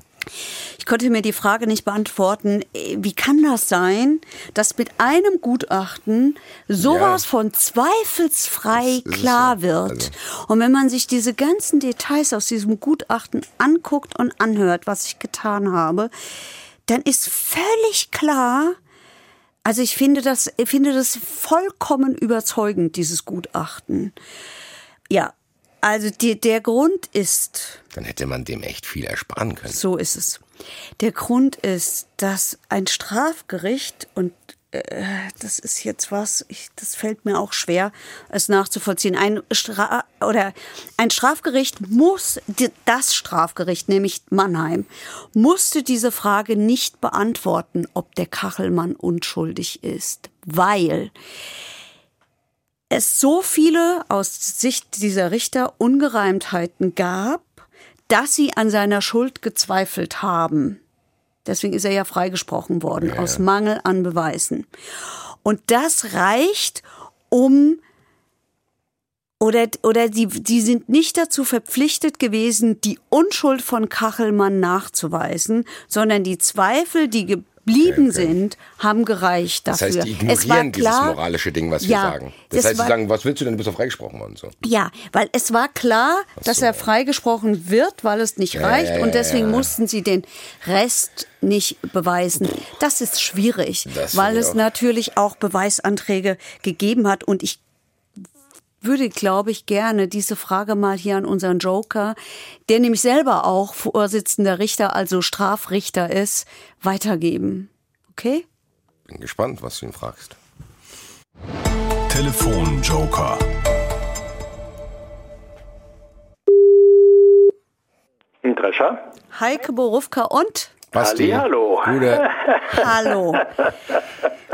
Ich konnte mir die Frage nicht beantworten, wie kann das sein, dass mit einem Gutachten sowas Ja. von zweifelsfrei klar so. wird. Also- Und wenn man sich diese ganzen Details aus diesem Gutachten anguckt und anhört, was ich getan habe, dann ist völlig klar, also ich finde das, ich finde das vollkommen überzeugend, dieses Gutachten. Ja, also die, der Grund ist, Dann hätte man dem echt viel ersparen können. so ist es. Der Grund ist, dass ein Strafgericht und äh, das ist jetzt was, ich, das fällt mir auch schwer, es nachzuvollziehen. Ein Stra oder ein Strafgericht muss das Strafgericht, nämlich Mannheim, musste diese Frage nicht beantworten, ob der Kachelmann unschuldig ist, weil es so viele aus Sicht dieser Richter Ungereimtheiten gab, dass sie an seiner Schuld gezweifelt haben. Deswegen ist er ja freigesprochen worden, aus Mangel an Beweisen. Und das reicht, um oder, oder die, die sind nicht dazu verpflichtet gewesen, die Unschuld von Kachelmann nachzuweisen, sondern die Zweifel, die geblieben sind, haben gereicht Das dafür. heißt, die es war ignorieren dieses klar, moralische Ding, was wir Ja, sagen. Das, das heißt, sie war- sagen, was willst du denn, du bist doch freigesprochen worden. So. ja, weil es war klar, dass so. er freigesprochen wird, weil es nicht reicht ja, und deswegen mussten sie den Rest nicht beweisen. Das ist schwierig, Das weil es auch. natürlich auch Beweisanträge gegeben hat und ich würde, glaube ich, gerne diese Frage mal hier an unseren Joker, der nämlich selber auch Vorsitzender Richter, also Strafrichter ist, weitergeben. Okay? Bin gespannt, was du ihn fragst. Telefonjoker. Ein Drescher? Heike Borufka und Basti. Hallihallo. Gute. [LAUGHS] Hallo.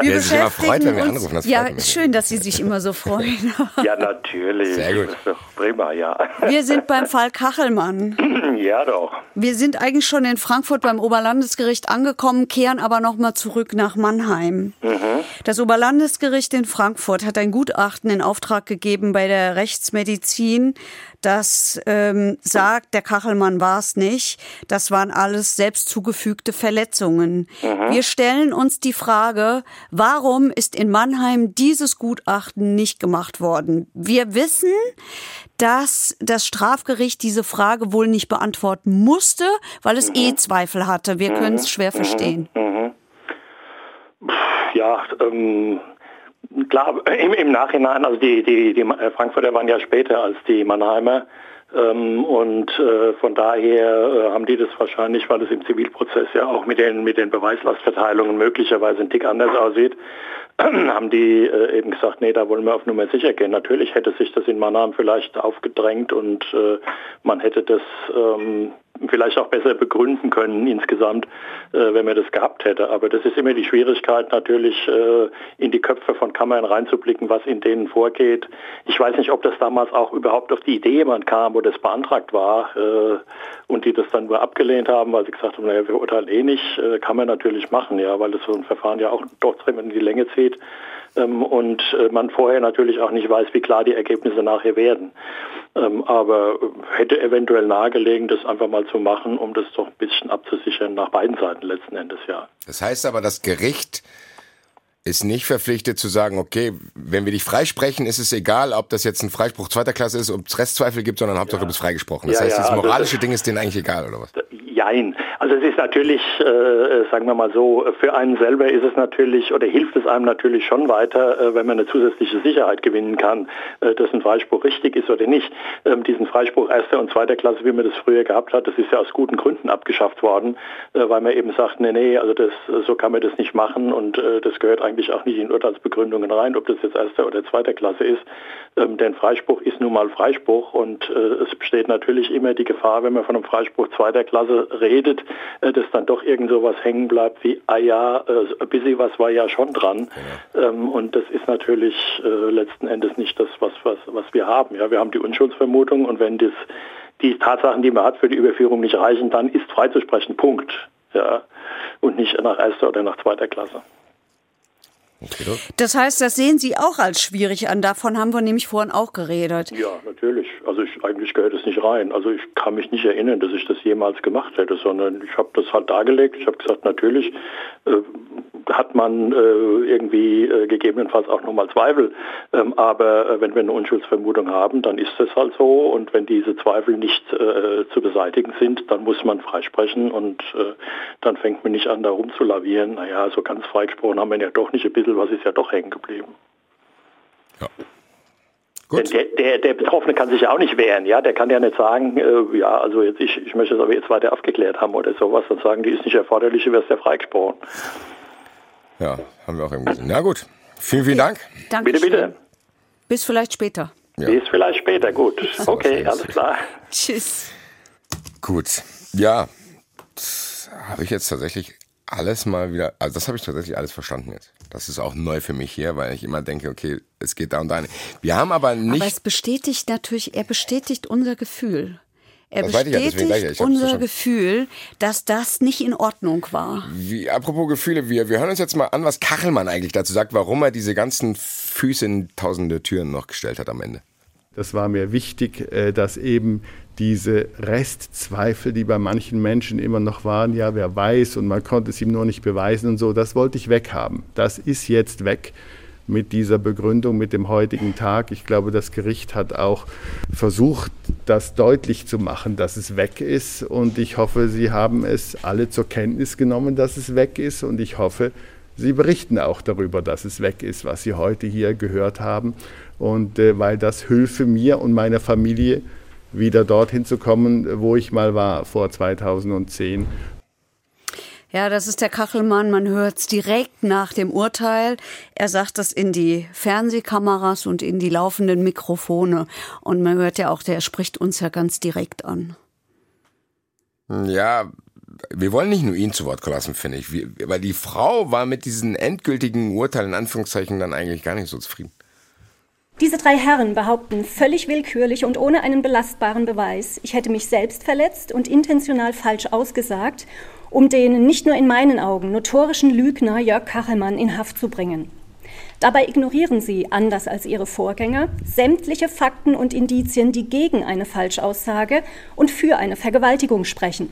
Wir Wer sich immer freut, wenn wir uns- anrufen, das Ja, schön, dass Sie sich immer so freuen. Ja, natürlich. Sehr gut. Das ist doch prima, ja. Wir sind beim Fall Kachelmann. [CLEARS THROAT] ja, doch. Wir sind eigentlich schon in Frankfurt beim Oberlandesgericht angekommen, kehren aber noch mal zurück nach Mannheim. Das Oberlandesgericht in Frankfurt hat ein Gutachten in Auftrag gegeben bei der Rechtsmedizin, das ähm, sagt, der Kachelmann war es nicht. Das waren alles selbst zugefügte Verletzungen. Wir stellen uns die Frage, warum ist in Mannheim dieses Gutachten nicht gemacht worden? Wir wissen, dass das Strafgericht diese Frage wohl nicht beantworten musste, weil es eh Zweifel hatte. Wir können es schwer verstehen. Ja, ähm, klar, im, im Nachhinein, also die, die, die äh, Frankfurter waren ja später als die Mannheimer. Ähm, und äh, von daher äh, haben die das wahrscheinlich, weil es im Zivilprozess ja auch mit den, mit den Beweislastverteilungen möglicherweise ein Tick anders aussieht, [CLEARS THROAT] haben die äh, eben gesagt, nee, da wollen wir auf Nummer sicher gehen. Natürlich hätte sich das in Mannheim vielleicht aufgedrängt und äh, man hätte das ähm, vielleicht auch besser begründen können insgesamt, äh, wenn man das gehabt hätte. Aber das ist immer die Schwierigkeit natürlich, äh, in die Köpfe von Kammern reinzublicken, was in denen vorgeht. Ich weiß nicht, ob das damals auch überhaupt auf die Idee jemand kam, wo das beantragt war äh, und die das dann nur abgelehnt haben, weil sie gesagt haben, naja, wir urteilen eh nicht, äh, kann man natürlich machen, ja, weil das so ein Verfahren ja auch trotzdem in die Länge zieht ähm, und äh, man vorher natürlich auch nicht weiß, wie klar die Ergebnisse nachher werden. Ähm, aber äh, hätte eventuell nahegelegen, das einfach mal zu machen, um das doch ein bisschen abzusichern nach beiden Seiten letzten Endes, ja. Das heißt aber, das Gericht ist nicht verpflichtet zu sagen, okay, wenn wir dich freisprechen, ist es egal, ob das jetzt ein Freispruch zweiter Klasse ist, ob es Restzweifel gibt, sondern Hauptsache du bist freigesprochen. Das Ja, heißt, ja, das also moralische das- Ding ist denen eigentlich egal, oder was? Jein. Also es ist natürlich, äh, sagen wir mal so, für einen selber ist es natürlich oder hilft es einem natürlich schon weiter, äh, wenn man eine zusätzliche Sicherheit gewinnen kann, äh, dass ein Freispruch richtig ist oder nicht. Ähm, diesen Freispruch erster und zweiter Klasse, wie man das früher gehabt hat, das ist ja aus guten Gründen abgeschafft worden, äh, weil man eben sagt, nee, nee, also das, so kann man das nicht machen und äh, das gehört eigentlich auch nicht in Urteilsbegründungen rein, ob das jetzt erster oder zweiter Klasse ist. Ähm, denn Freispruch ist nun mal Freispruch und äh, es besteht natürlich immer die Gefahr, wenn man von einem Freispruch zweiter Klasse redet, äh, dass dann doch irgend sowas hängen bleibt wie, ah ja, äh, ein bisschen was war ja schon dran. Ähm, und das ist natürlich äh, letzten Endes nicht das, was, was, was wir haben. Ja, wir haben die Unschuldsvermutung und wenn das, die Tatsachen, die man hat, für die Überführung nicht reichen, dann ist freizusprechen. Punkt. ja, und nicht nach erster oder nach zweiter Klasse. Das heißt, das sehen Sie auch als schwierig an. Davon haben wir nämlich vorhin auch geredet. Ja, natürlich. Also ich, eigentlich gehört es nicht rein. Also ich kann mich nicht erinnern, dass ich das jemals gemacht hätte, sondern ich habe das halt dargelegt. Ich habe gesagt, natürlich äh, hat man äh, irgendwie äh, gegebenenfalls auch nochmal Zweifel. Ähm, aber äh, wenn wir eine Unschuldsvermutung haben, dann ist das halt so. Und wenn diese Zweifel nicht äh, zu beseitigen sind, dann muss man freisprechen und äh, dann fängt man nicht an, da rumzulavieren. Naja, so ganz freigesprochen haben wir ja doch nicht. Ein bisschen was ist ja doch hängen geblieben. Ja. Gut. Der, der, der, Betroffene kann sich ja auch nicht wehren, ja. Der kann ja nicht sagen, äh, ja, also jetzt ich, ich möchte es aber jetzt weiter aufgeklärt haben oder sowas und sagen, die ist nicht erforderlich, wäre es ja freigesprochen. Ja, haben wir auch eben gesehen. Na gut. Vielen, vielen Dank. Danke. Bitte, bitte. Bis vielleicht später. Ja. Bis vielleicht später, gut. Okay, alles klar. Tschüss. Gut. Ja, habe ich jetzt tatsächlich alles mal wieder, also das habe ich tatsächlich alles verstanden jetzt. Das ist auch neu für mich hier, weil ich immer denke, okay, es geht da und da. Wir haben aber nicht. Aber es bestätigt natürlich, er bestätigt unser Gefühl. Er Das ich ja, bestätigt ich ja, ich hab's unser. Gefühl, dass das nicht in Ordnung war. Wie, apropos Gefühle, wir, wir hören uns jetzt mal an, was Kachelmann eigentlich dazu sagt, warum er diese ganzen Füße in tausende Türen noch gestellt hat am Ende. Das war mir wichtig, äh, dass eben diese Restzweifel, die bei manchen Menschen immer noch waren, ja, wer weiß und man konnte es ihm nur nicht beweisen und so, das wollte ich weghaben. Das ist jetzt weg mit dieser Begründung, mit dem heutigen Tag. Ich glaube, das Gericht hat auch versucht, das deutlich zu machen, dass es weg ist. Und ich hoffe, Sie haben es alle zur Kenntnis genommen, dass es weg ist. Und ich hoffe, Sie berichten auch darüber, dass es weg ist, was Sie heute hier gehört haben. Und äh, weil das hilfe mir und meiner Familie, wieder dorthin zu kommen, wo ich mal war vor 2010. Ja, das ist der Kachelmann. Man hört es direkt nach dem Urteil. Er sagt das in die Fernsehkameras und in die laufenden Mikrofone. Und man hört ja auch, der spricht uns ja ganz direkt an. Ja, wir wollen nicht nur ihn zu Wort lassen, finde ich. Wir, weil die Frau war mit diesen endgültigen Urteilen in Anführungszeichen dann eigentlich gar nicht so zufrieden. Diese drei Herren behaupten völlig willkürlich und ohne einen belastbaren Beweis, ich hätte mich selbst verletzt und intentional falsch ausgesagt, um den nicht nur in meinen Augen notorischen Lügner Jörg Kachelmann in Haft zu bringen. Dabei ignorieren sie, anders als ihre Vorgänger, sämtliche Fakten und Indizien, die gegen eine Falschaussage und für eine Vergewaltigung sprechen.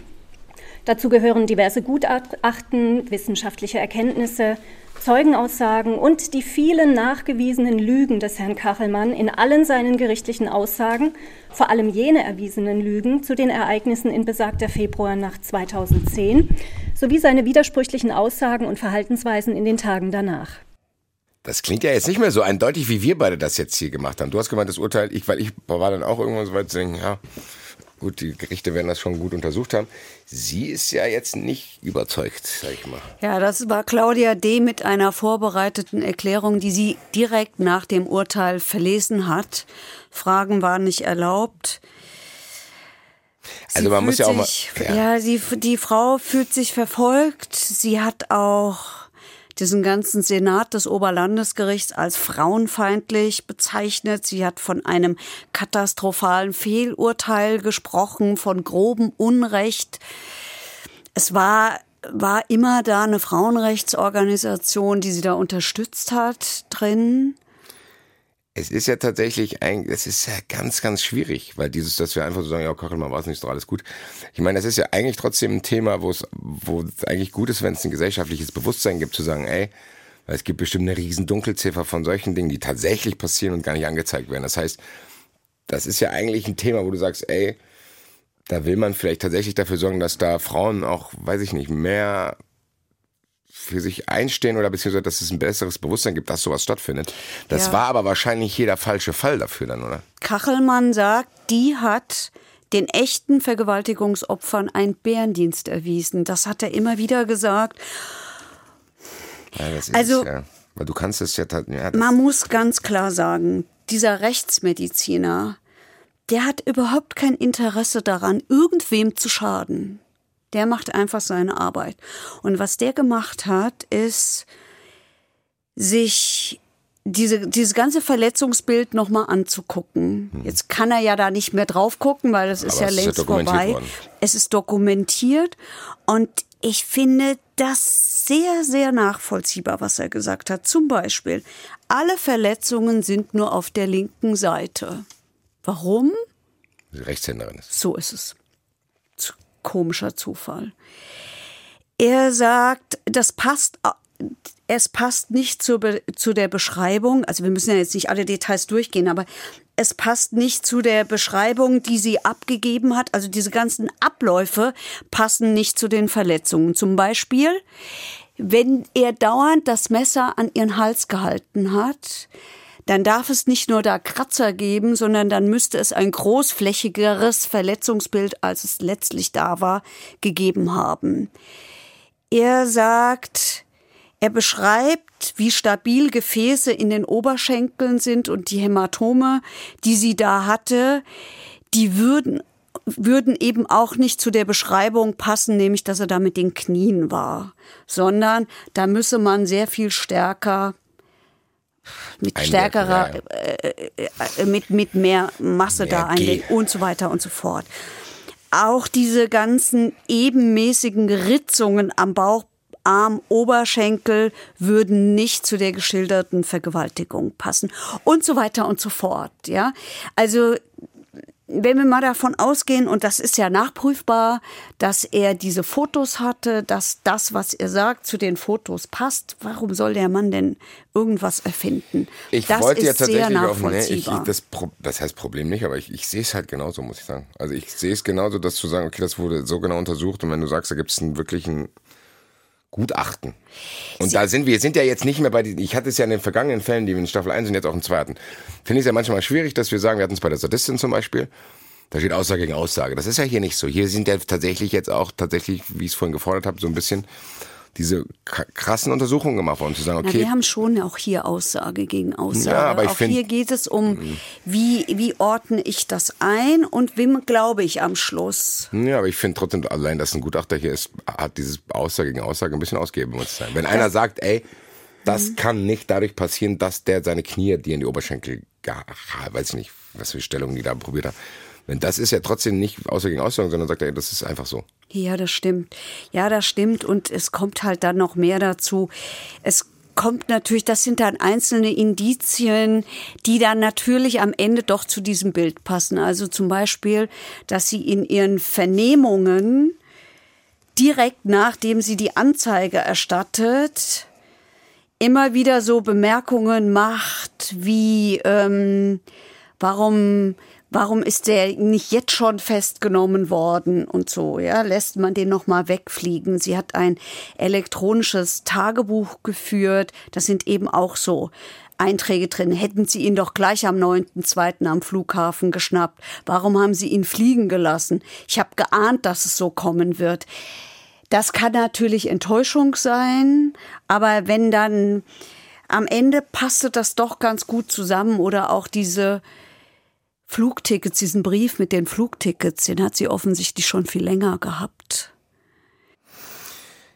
Dazu gehören diverse Gutachten, wissenschaftliche Erkenntnisse, Zeugenaussagen und die vielen nachgewiesenen Lügen des Herrn Kachelmann in allen seinen gerichtlichen Aussagen, vor allem jene erwiesenen Lügen zu den Ereignissen in besagter Februarnacht 2010, sowie seine widersprüchlichen Aussagen und Verhaltensweisen in den Tagen danach. Das klingt ja jetzt nicht mehr so eindeutig, wie wir beide das jetzt hier gemacht haben. Du hast gemeint, das Urteil, ich, weil ich war dann auch irgendwann so weit zu denken, ja, gut, die Gerichte werden das schon gut untersucht haben. Sie ist ja jetzt nicht überzeugt, sag ich mal. Ja, das war Claudia D. mit einer vorbereiteten Erklärung, die sie direkt nach dem Urteil verlesen hat. Fragen waren nicht erlaubt. Sie Also man muss ja auch mal. Ja, sie, die Frau fühlt sich verfolgt. Sie hat auch diesen ganzen Senat des Oberlandesgerichts als frauenfeindlich bezeichnet. Sie hat von einem katastrophalen Fehlurteil gesprochen, von grobem Unrecht. Es war, war immer da eine Frauenrechtsorganisation, die sie da unterstützt hat, drin. Es ist ja tatsächlich ein, es ist ja ganz, ganz schwierig, weil dieses, dass wir einfach so sagen, ja, Kachelmann war es nicht so alles gut. Ich meine, das ist ja eigentlich trotzdem ein Thema, wo es, wo es eigentlich gut ist, wenn es ein gesellschaftliches Bewusstsein gibt, zu sagen, ey, weil es gibt bestimmt eine riesen Dunkelziffer von solchen Dingen, die tatsächlich passieren und gar nicht angezeigt werden. Das heißt, das ist ja eigentlich ein Thema, wo du sagst, ey, da will man vielleicht tatsächlich dafür sorgen, dass da Frauen auch, weiß ich nicht, mehr für sich einstehen oder beziehungsweise, dass es ein besseres Bewusstsein gibt, dass sowas stattfindet. Das Ja. war aber wahrscheinlich hier der falsche Fall dafür dann, oder? Kachelmann sagt, die hat den echten Vergewaltigungsopfern einen Bärendienst erwiesen. Das hat er immer wieder gesagt. Ja, Also- es ja. Weil du kannst es ja, ja Man muss ganz klar sagen, dieser Rechtsmediziner, der hat überhaupt kein Interesse daran, irgendwem zu schaden. Der macht einfach seine Arbeit. Und was der gemacht hat, ist, sich diese, dieses ganze Verletzungsbild nochmal anzugucken. Jetzt kann er ja da nicht mehr drauf gucken, weil das ist. Aber ja es ist ja längst dokumentiert vorbei. worden. Es ist dokumentiert und ich finde das sehr, sehr nachvollziehbar, was er gesagt hat. Zum Beispiel, alle Verletzungen sind nur auf der linken Seite. Warum? Rechtshänderin ist. So ist es. Komischer Zufall. Er sagt, das passt, es passt nicht zu, zu der Beschreibung, also wir müssen ja jetzt nicht alle Details durchgehen, aber es passt nicht zu der Beschreibung, die sie abgegeben hat. Also diese ganzen Abläufe passen nicht zu den Verletzungen. Zum Beispiel, wenn er dauernd das Messer an ihren Hals gehalten hat, dann darf es nicht nur da Kratzer geben, sondern dann müsste es ein großflächigeres Verletzungsbild, als es letztlich da war, gegeben haben. Er sagt, er beschreibt, wie stabil Gefäße in den Oberschenkeln sind und die Hämatome, die sie da hatte, die würden würden eben auch nicht zu der Beschreibung passen, nämlich dass er da mit den Knien war, sondern da müsse man sehr viel stärker mit stärkerer, ja, ja. Äh, äh, mit, mit mehr Masse mehr da einlegen und so weiter und so fort. Auch diese ganzen ebenmäßigen Ritzungen am Bauch Arm, Oberschenkel würden nicht zu der geschilderten Vergewaltigung passen und so weiter und so fort. Ja, also wenn wir mal davon ausgehen, und das ist ja nachprüfbar, dass er diese Fotos hatte, dass das, was er sagt, zu den Fotos passt, warum soll der Mann denn irgendwas erfinden? Ich das wollte ja tatsächlich auch, ne, ich, das, Pro, das heißt Problem nicht, aber ich, ich sehe es halt genauso, muss ich sagen. Also ich sehe es genauso, dass zu sagen, okay, das wurde so genau untersucht und wenn du sagst, da gibt es einen wirklichen Gutachten. Und Sie da sind wir sind ja jetzt nicht mehr bei den, ich hatte es ja in den vergangenen Fällen, die wir in Staffel 1 und jetzt auch im zweiten. Finde ich es ja manchmal schwierig, dass wir sagen, wir hatten es bei der Sadistin zum Beispiel, da steht Aussage gegen Aussage. Das ist ja hier nicht so. Hier sind ja tatsächlich jetzt auch tatsächlich, wie ich es vorhin gefordert habe, so ein bisschen diese krassen Untersuchungen gemacht worden, zu sagen, okay. Na, wir haben schon auch hier Aussage gegen Aussage. Ja, aber ich auch find, hier geht es um, mhm. wie, wie ordne ich das ein und wem glaube ich am Schluss. Ja, aber ich finde trotzdem, allein, dass ein Gutachter hier ist, hat dieses Aussage gegen Aussage ein bisschen ausgeben, muss sagen. Wenn das, einer sagt, ey, das mhm. kann nicht dadurch passieren, dass der seine Knie dir in die Oberschenkel, ja, weiß ich nicht, was für Stellungen die da probiert haben wenn das ist ja trotzdem nicht außer gegen Aussagen, sondern sagt er, das ist einfach so. Ja, das stimmt. Ja, das stimmt. Und es kommt halt dann noch mehr dazu. Es kommt natürlich, das sind dann einzelne Indizien, die dann natürlich am Ende doch zu diesem Bild passen. Also zum Beispiel, dass sie in ihren Vernehmungen direkt nachdem sie die Anzeige erstattet, immer wieder so Bemerkungen macht wie, ähm, warum warum ist der nicht jetzt schon festgenommen worden und so, ja, lässt man den noch mal wegfliegen. Sie hat ein elektronisches Tagebuch geführt, das sind eben auch so Einträge drin. Hätten Sie ihn doch gleich am 9.2. am Flughafen geschnappt. Warum haben Sie ihn fliegen gelassen? Ich habe geahnt, dass es so kommen wird. Das kann natürlich Enttäuschung sein, aber wenn dann am Ende passte das doch ganz gut zusammen oder auch diese Flugtickets, diesen Brief mit den Flugtickets, den hat sie offensichtlich schon viel länger gehabt.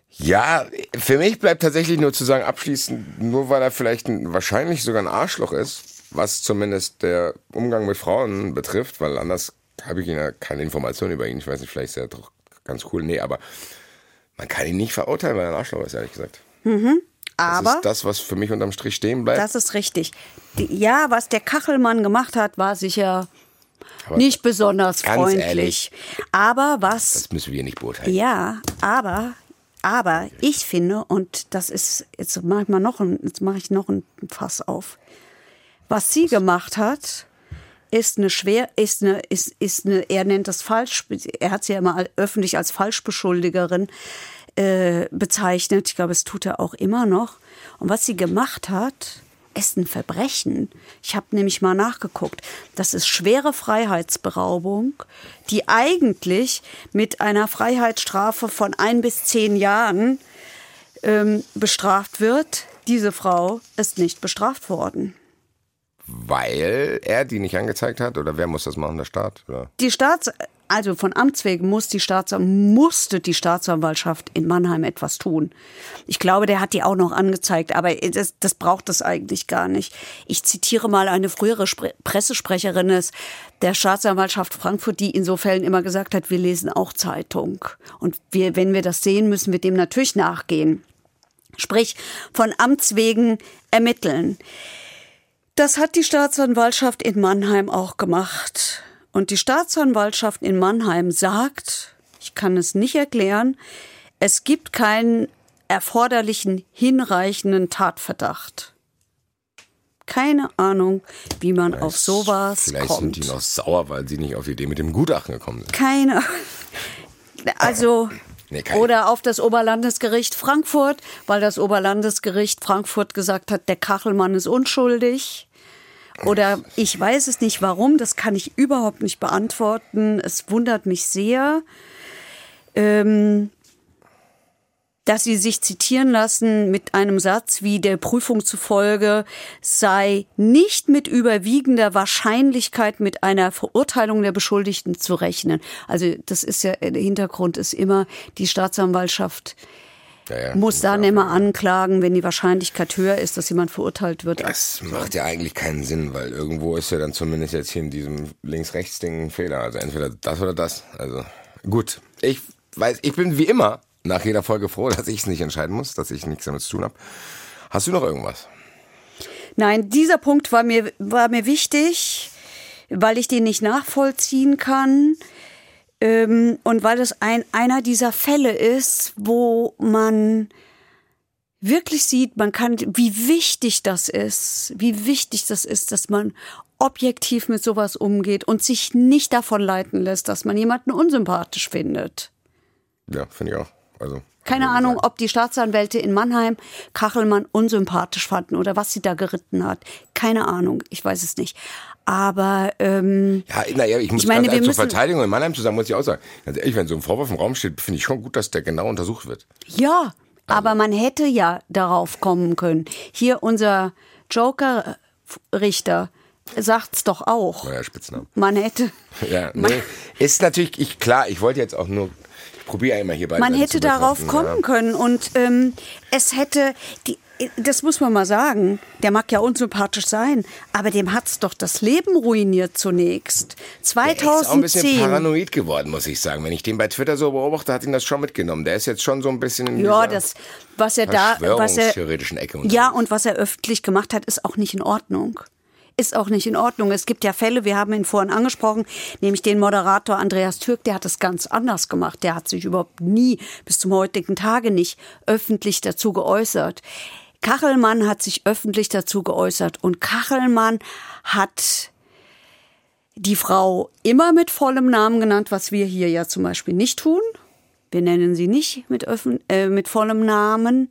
Ja, für mich bleibt tatsächlich nur zu sagen, abschließend, nur weil er vielleicht ein, wahrscheinlich sogar ein Arschloch ist, was zumindest der Umgang mit Frauen betrifft, weil anders habe ich ja keine Informationen über ihn. Ich weiß nicht, vielleicht ist er doch ganz cool. Nee, aber man kann ihn nicht verurteilen, weil er ein Arschloch ist, ehrlich gesagt. Mhm. Aber das ist das, was für mich unterm Strich stehen bleibt. Das ist richtig. Ja, was der Kachelmann gemacht hat, war sicher aber nicht besonders freundlich. Ehrlich, aber was. Das müssen wir nicht beurteilen. Ja, aber, aber ich finde, und das ist, jetzt mache ich mal noch ein, jetzt mache ich noch ein Fass auf. Was sie gemacht hat, ist eine schwer, ist eine, ist, ist eine, er nennt das falsch, er hat sie ja immer öffentlich als Falschbeschuldigerin äh, bezeichnet. Ich glaube, es tut er auch immer noch. Und was sie gemacht hat, ist ein Verbrechen. Ich habe nämlich mal nachgeguckt. Das ist schwere Freiheitsberaubung, die eigentlich mit einer Freiheitsstrafe von ein bis zehn Jahren ähm, bestraft wird. Diese Frau ist nicht bestraft worden. Weil er die nicht angezeigt hat? Oder wer muss das machen, der Staat? Oder? Die Staats also von Amts wegen muss die musste die Staatsanwaltschaft in Mannheim etwas tun. Ich glaube, der hat die auch noch angezeigt, aber das, das braucht es eigentlich gar nicht. Ich zitiere mal eine frühere Spre Pressesprecherin des, der Staatsanwaltschaft Frankfurt, die in so Fällen immer gesagt hat, wir lesen auch Zeitung. Und wir, wenn wir das sehen, müssen wir dem natürlich nachgehen. Sprich, von Amts wegen ermitteln. Das hat die Staatsanwaltschaft in Mannheim auch gemacht. Und die Staatsanwaltschaft in Mannheim sagt, ich kann es nicht erklären, es gibt keinen erforderlichen hinreichenden Tatverdacht. Keine Ahnung, wie man vielleicht, auf sowas vielleicht kommt. Vielleicht sind die noch sauer, weil sie nicht auf die Idee mit dem Gutachten gekommen sind. Keine. Also Nee, Oder auf das Oberlandesgericht Frankfurt, weil das Oberlandesgericht Frankfurt gesagt hat, der Kachelmann ist unschuldig. Oder ich weiß es nicht warum, das kann ich überhaupt nicht beantworten. Es wundert mich sehr. Ähm, dass sie sich zitieren lassen mit einem Satz wie der Prüfung zufolge sei nicht mit überwiegender Wahrscheinlichkeit mit einer Verurteilung der Beschuldigten zu rechnen. Also das ist ja, der Hintergrund ist immer, die Staatsanwaltschaft ja, ja, muss dann immer anklagen, wenn die Wahrscheinlichkeit höher ist, dass jemand verurteilt wird. Das macht ja eigentlich keinen Sinn, weil irgendwo ist ja dann zumindest jetzt hier in diesem Links-Rechts-Ding ein Fehler. Also entweder das oder das. Also gut, ich weiß, ich bin wie immer nach jeder Folge froh, dass ich es nicht entscheiden muss, dass ich nichts damit zu tun habe. Hast du noch irgendwas? Nein, dieser Punkt war mir, war mir wichtig, weil ich den nicht nachvollziehen kann. Ähm, und weil es ein, einer dieser Fälle ist, wo man wirklich sieht, man kann, wie wichtig das ist, wie wichtig das ist, dass man objektiv mit sowas umgeht und sich nicht davon leiten lässt, dass man jemanden unsympathisch findet. Ja, finde ich auch. Also keine Ahnung, ob die Staatsanwälte in Mannheim Kachelmann unsympathisch fanden oder was sie da geritten hat. Keine Ahnung, ich weiß es nicht. Aber ähm, ja, naja, ich muss ich meine, ganz zur Verteidigung in Mannheim zusammen muss ich auch sagen, ganz ehrlich, wenn so ein Vorwurf im Raum steht, finde ich schon gut, dass der genau untersucht wird. Ja, also. aber man hätte ja darauf kommen können. Hier unser Joker-Richter sagt's doch auch. Neuer Spitzname. Man hätte. Ja, [LAUGHS] nee, ist natürlich ich, klar. Ich wollte jetzt auch nur probiere einmal hier bei. Man hätte darauf kommen ja. können und ähm, es hätte die das muss man mal sagen, der mag ja unsympathisch sein, aber dem hat's doch das Leben ruiniert zunächst. 2010. Der ist auch ein bisschen paranoid geworden, muss ich sagen. Wenn ich den bei Twitter so beobachte, hat ihn das schon mitgenommen. Der ist jetzt schon so ein bisschen in Ja, das, was er da, was er, Ecke und ja, und was er öffentlich gemacht hat, ist auch nicht in Ordnung ist auch nicht in Ordnung. Es gibt ja Fälle, wir haben ihn vorhin angesprochen, nämlich den Moderator Andreas Türk, der hat es ganz anders gemacht. Der hat sich überhaupt nie bis zum heutigen Tage nicht öffentlich dazu geäußert. Kachelmann hat sich öffentlich dazu geäußert und Kachelmann hat die Frau immer mit vollem Namen genannt, was wir hier ja zum Beispiel nicht tun. Wir nennen sie nicht mit, äh, mit vollem Namen.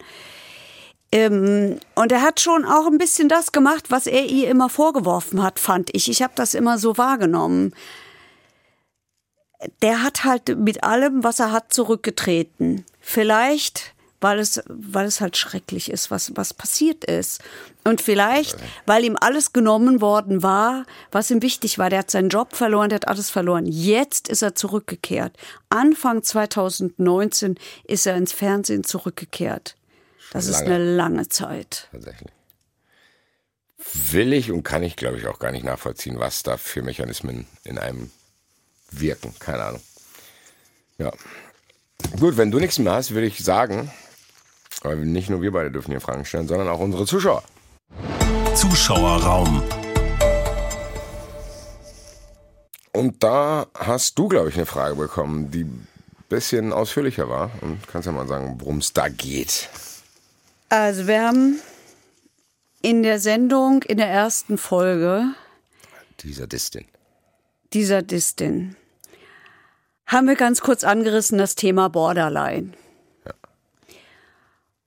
Ähm, und er hat schon auch ein bisschen das gemacht, was er ihr immer vorgeworfen hat, fand ich. Ich habe das immer so wahrgenommen. Der hat halt mit allem, was er hat, zurückgetreten. Vielleicht, weil es, weil es halt schrecklich ist, was, was passiert ist. Und vielleicht, weil ihm alles genommen worden war, was ihm wichtig war. Der hat seinen Job verloren, der hat alles verloren. Jetzt ist er zurückgekehrt. Anfang 2019 ist er ins Fernsehen zurückgekehrt. Das lange. ist eine lange Zeit. Tatsächlich. Will ich und kann ich, glaube ich, auch gar nicht nachvollziehen, was da für Mechanismen in einem wirken. Keine Ahnung. Ja. Gut, wenn du nichts mehr hast, würde ich sagen, weil nicht nur wir beide dürfen hier Fragen stellen, sondern auch unsere Zuschauer. Zuschauerraum. Und da hast du, glaube ich, eine Frage bekommen, die ein bisschen ausführlicher war. Und kannst ja mal sagen, worum es da geht. Also wir haben in der Sendung, in der ersten Folge. Dieser Distin. Dieser Distin. Haben wir ganz kurz angerissen das Thema Borderline. Ja.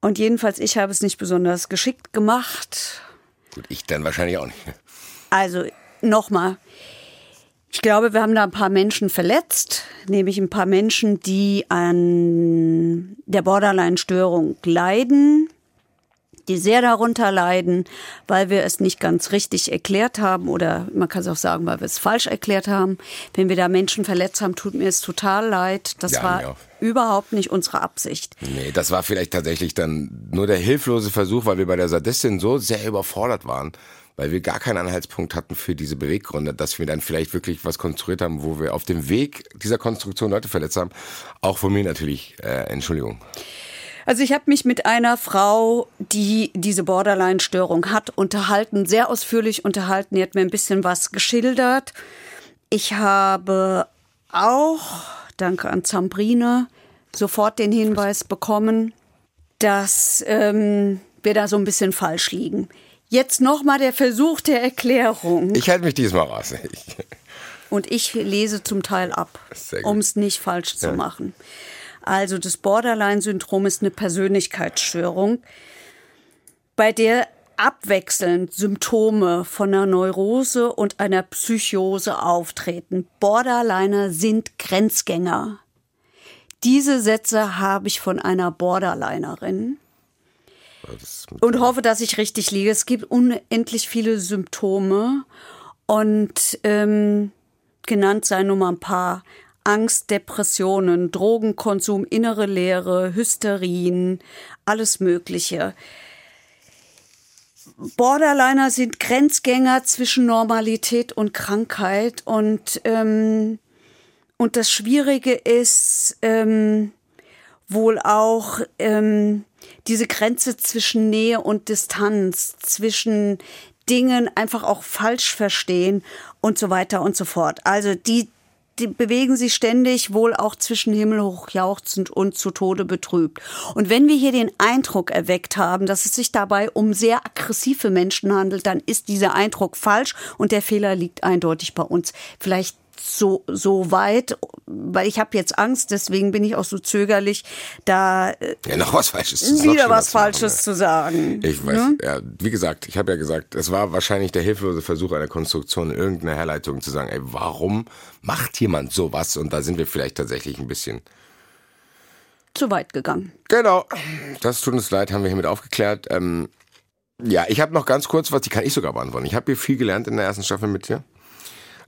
Und jedenfalls, ich habe es nicht besonders geschickt gemacht. Gut, ich dann wahrscheinlich auch nicht. Also, nochmal. Ich glaube, wir haben da ein paar Menschen verletzt, nämlich ein paar Menschen, die an der Borderline-Störung leiden die sehr darunter leiden, weil wir es nicht ganz richtig erklärt haben oder man kann es auch sagen, weil wir es falsch erklärt haben. Wenn wir da Menschen verletzt haben, tut mir es total leid. Das Ja, war überhaupt nicht unsere Absicht. Nee, das war vielleicht tatsächlich dann nur der hilflose Versuch, weil wir bei der Sadistin so sehr überfordert waren, weil wir gar keinen Anhaltspunkt hatten für diese Beweggründe, dass wir dann vielleicht wirklich was konstruiert haben, wo wir auf dem Weg dieser Konstruktion Leute verletzt haben. Auch von mir natürlich, äh, Entschuldigung. Also ich habe mich mit einer Frau, die diese Borderline-Störung hat, unterhalten, sehr ausführlich unterhalten. Die hat mir ein bisschen was geschildert. Ich habe auch, danke an Zambrine, sofort den Hinweis bekommen, dass ähm, wir da so ein bisschen falsch liegen. Jetzt nochmal der Versuch der Erklärung. Ich halte mich diesmal raus. Und ich lese zum Teil ab, um es nicht falsch zu Ja. machen. Also das Borderline-Syndrom ist eine Persönlichkeitsstörung, bei der abwechselnd Symptome von einer Neurose und einer Psychose auftreten. Borderliner sind Grenzgänger. Diese Sätze habe ich von einer Borderlinerin und hoffe, dass ich richtig liege. Es gibt unendlich viele Symptome und ähm, genannt seien nur mal ein paar. Angst, Depressionen, Drogenkonsum, innere Leere, Hysterien, alles Mögliche. Borderliner sind Grenzgänger zwischen Normalität und Krankheit und ähm, und das Schwierige ist ähm, wohl auch ähm, diese Grenze zwischen Nähe und Distanz, zwischen Dingen einfach auch falsch verstehen und so weiter und so fort. Also die, die bewegen sich ständig wohl auch zwischen himmelhoch jauchzend und zu Tode betrübt. Und wenn wir hier den Eindruck erweckt haben, dass es sich dabei um sehr aggressive Menschen handelt, dann ist dieser Eindruck falsch und der Fehler liegt eindeutig bei uns. Vielleicht so, so weit, weil ich habe jetzt Angst, deswegen bin ich auch so zögerlich, da äh, ja, noch was Falsches. Ist noch wieder was zu Falsches zu sagen. Ich weiß, Ne? ja, wie gesagt, ich habe ja gesagt, es war wahrscheinlich der hilflose Versuch einer Konstruktion, irgendeine Herleitung zu sagen, ey, warum macht jemand sowas? Und da sind wir vielleicht tatsächlich ein bisschen. Zu weit gegangen. Genau, das tut uns leid, haben wir hiermit aufgeklärt. Ähm, ja, ich habe noch ganz kurz was, die kann ich sogar beantworten. Ich habe hier viel gelernt in der ersten Staffel mit dir.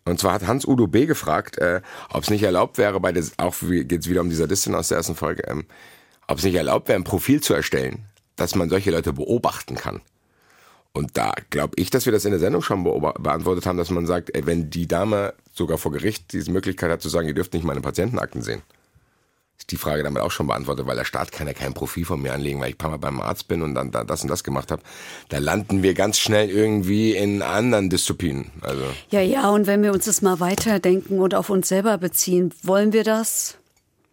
Und zwar hat Hans-Udo B. gefragt, äh, ob es nicht erlaubt wäre, bei der, auch geht es wieder um die Sadistin aus der ersten Folge, ähm, ob es nicht erlaubt wäre, ein Profil zu erstellen, dass man solche Leute beobachten kann. Und da glaube ich, dass wir das in der Sendung schon beantwortet haben, dass man sagt, ey, wenn die Dame sogar vor Gericht diese Möglichkeit hat zu sagen, ihr dürft nicht meine Patientenakten sehen, ist die Frage damit auch schon beantwortet, weil der Staat kann ja kein Profil von mir anlegen, weil ich ein paar Mal beim Arzt bin und dann da das und das gemacht habe. Da landen wir ganz schnell irgendwie in anderen Dystopien. Also Ja, ja, und wenn wir uns das mal weiterdenken und auf uns selber beziehen, wollen wir das?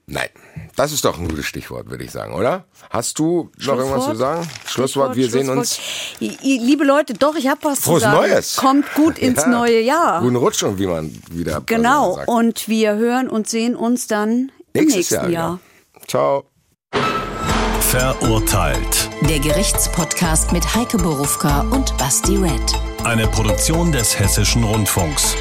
nein, das ist doch ein gutes Stichwort, würde ich sagen, oder? Hast du noch irgendwas zu Schlusswort? sagen? Schlusswort, wir sehen uns. Liebe Leute, doch, ich habe was Frohes zu sagen. Neues. Kommt gut [LAUGHS] ins Ja. neue Jahr. Guten Rutsch und wie man wieder Genau, und wir hören und sehen uns dann Nächstes nächsten Jahr. Jahr. wieder. Ciao. Verurteilt. Der Gerichtspodcast mit Heike Borufka und Basti Red. Eine Produktion des Hessischen Rundfunks.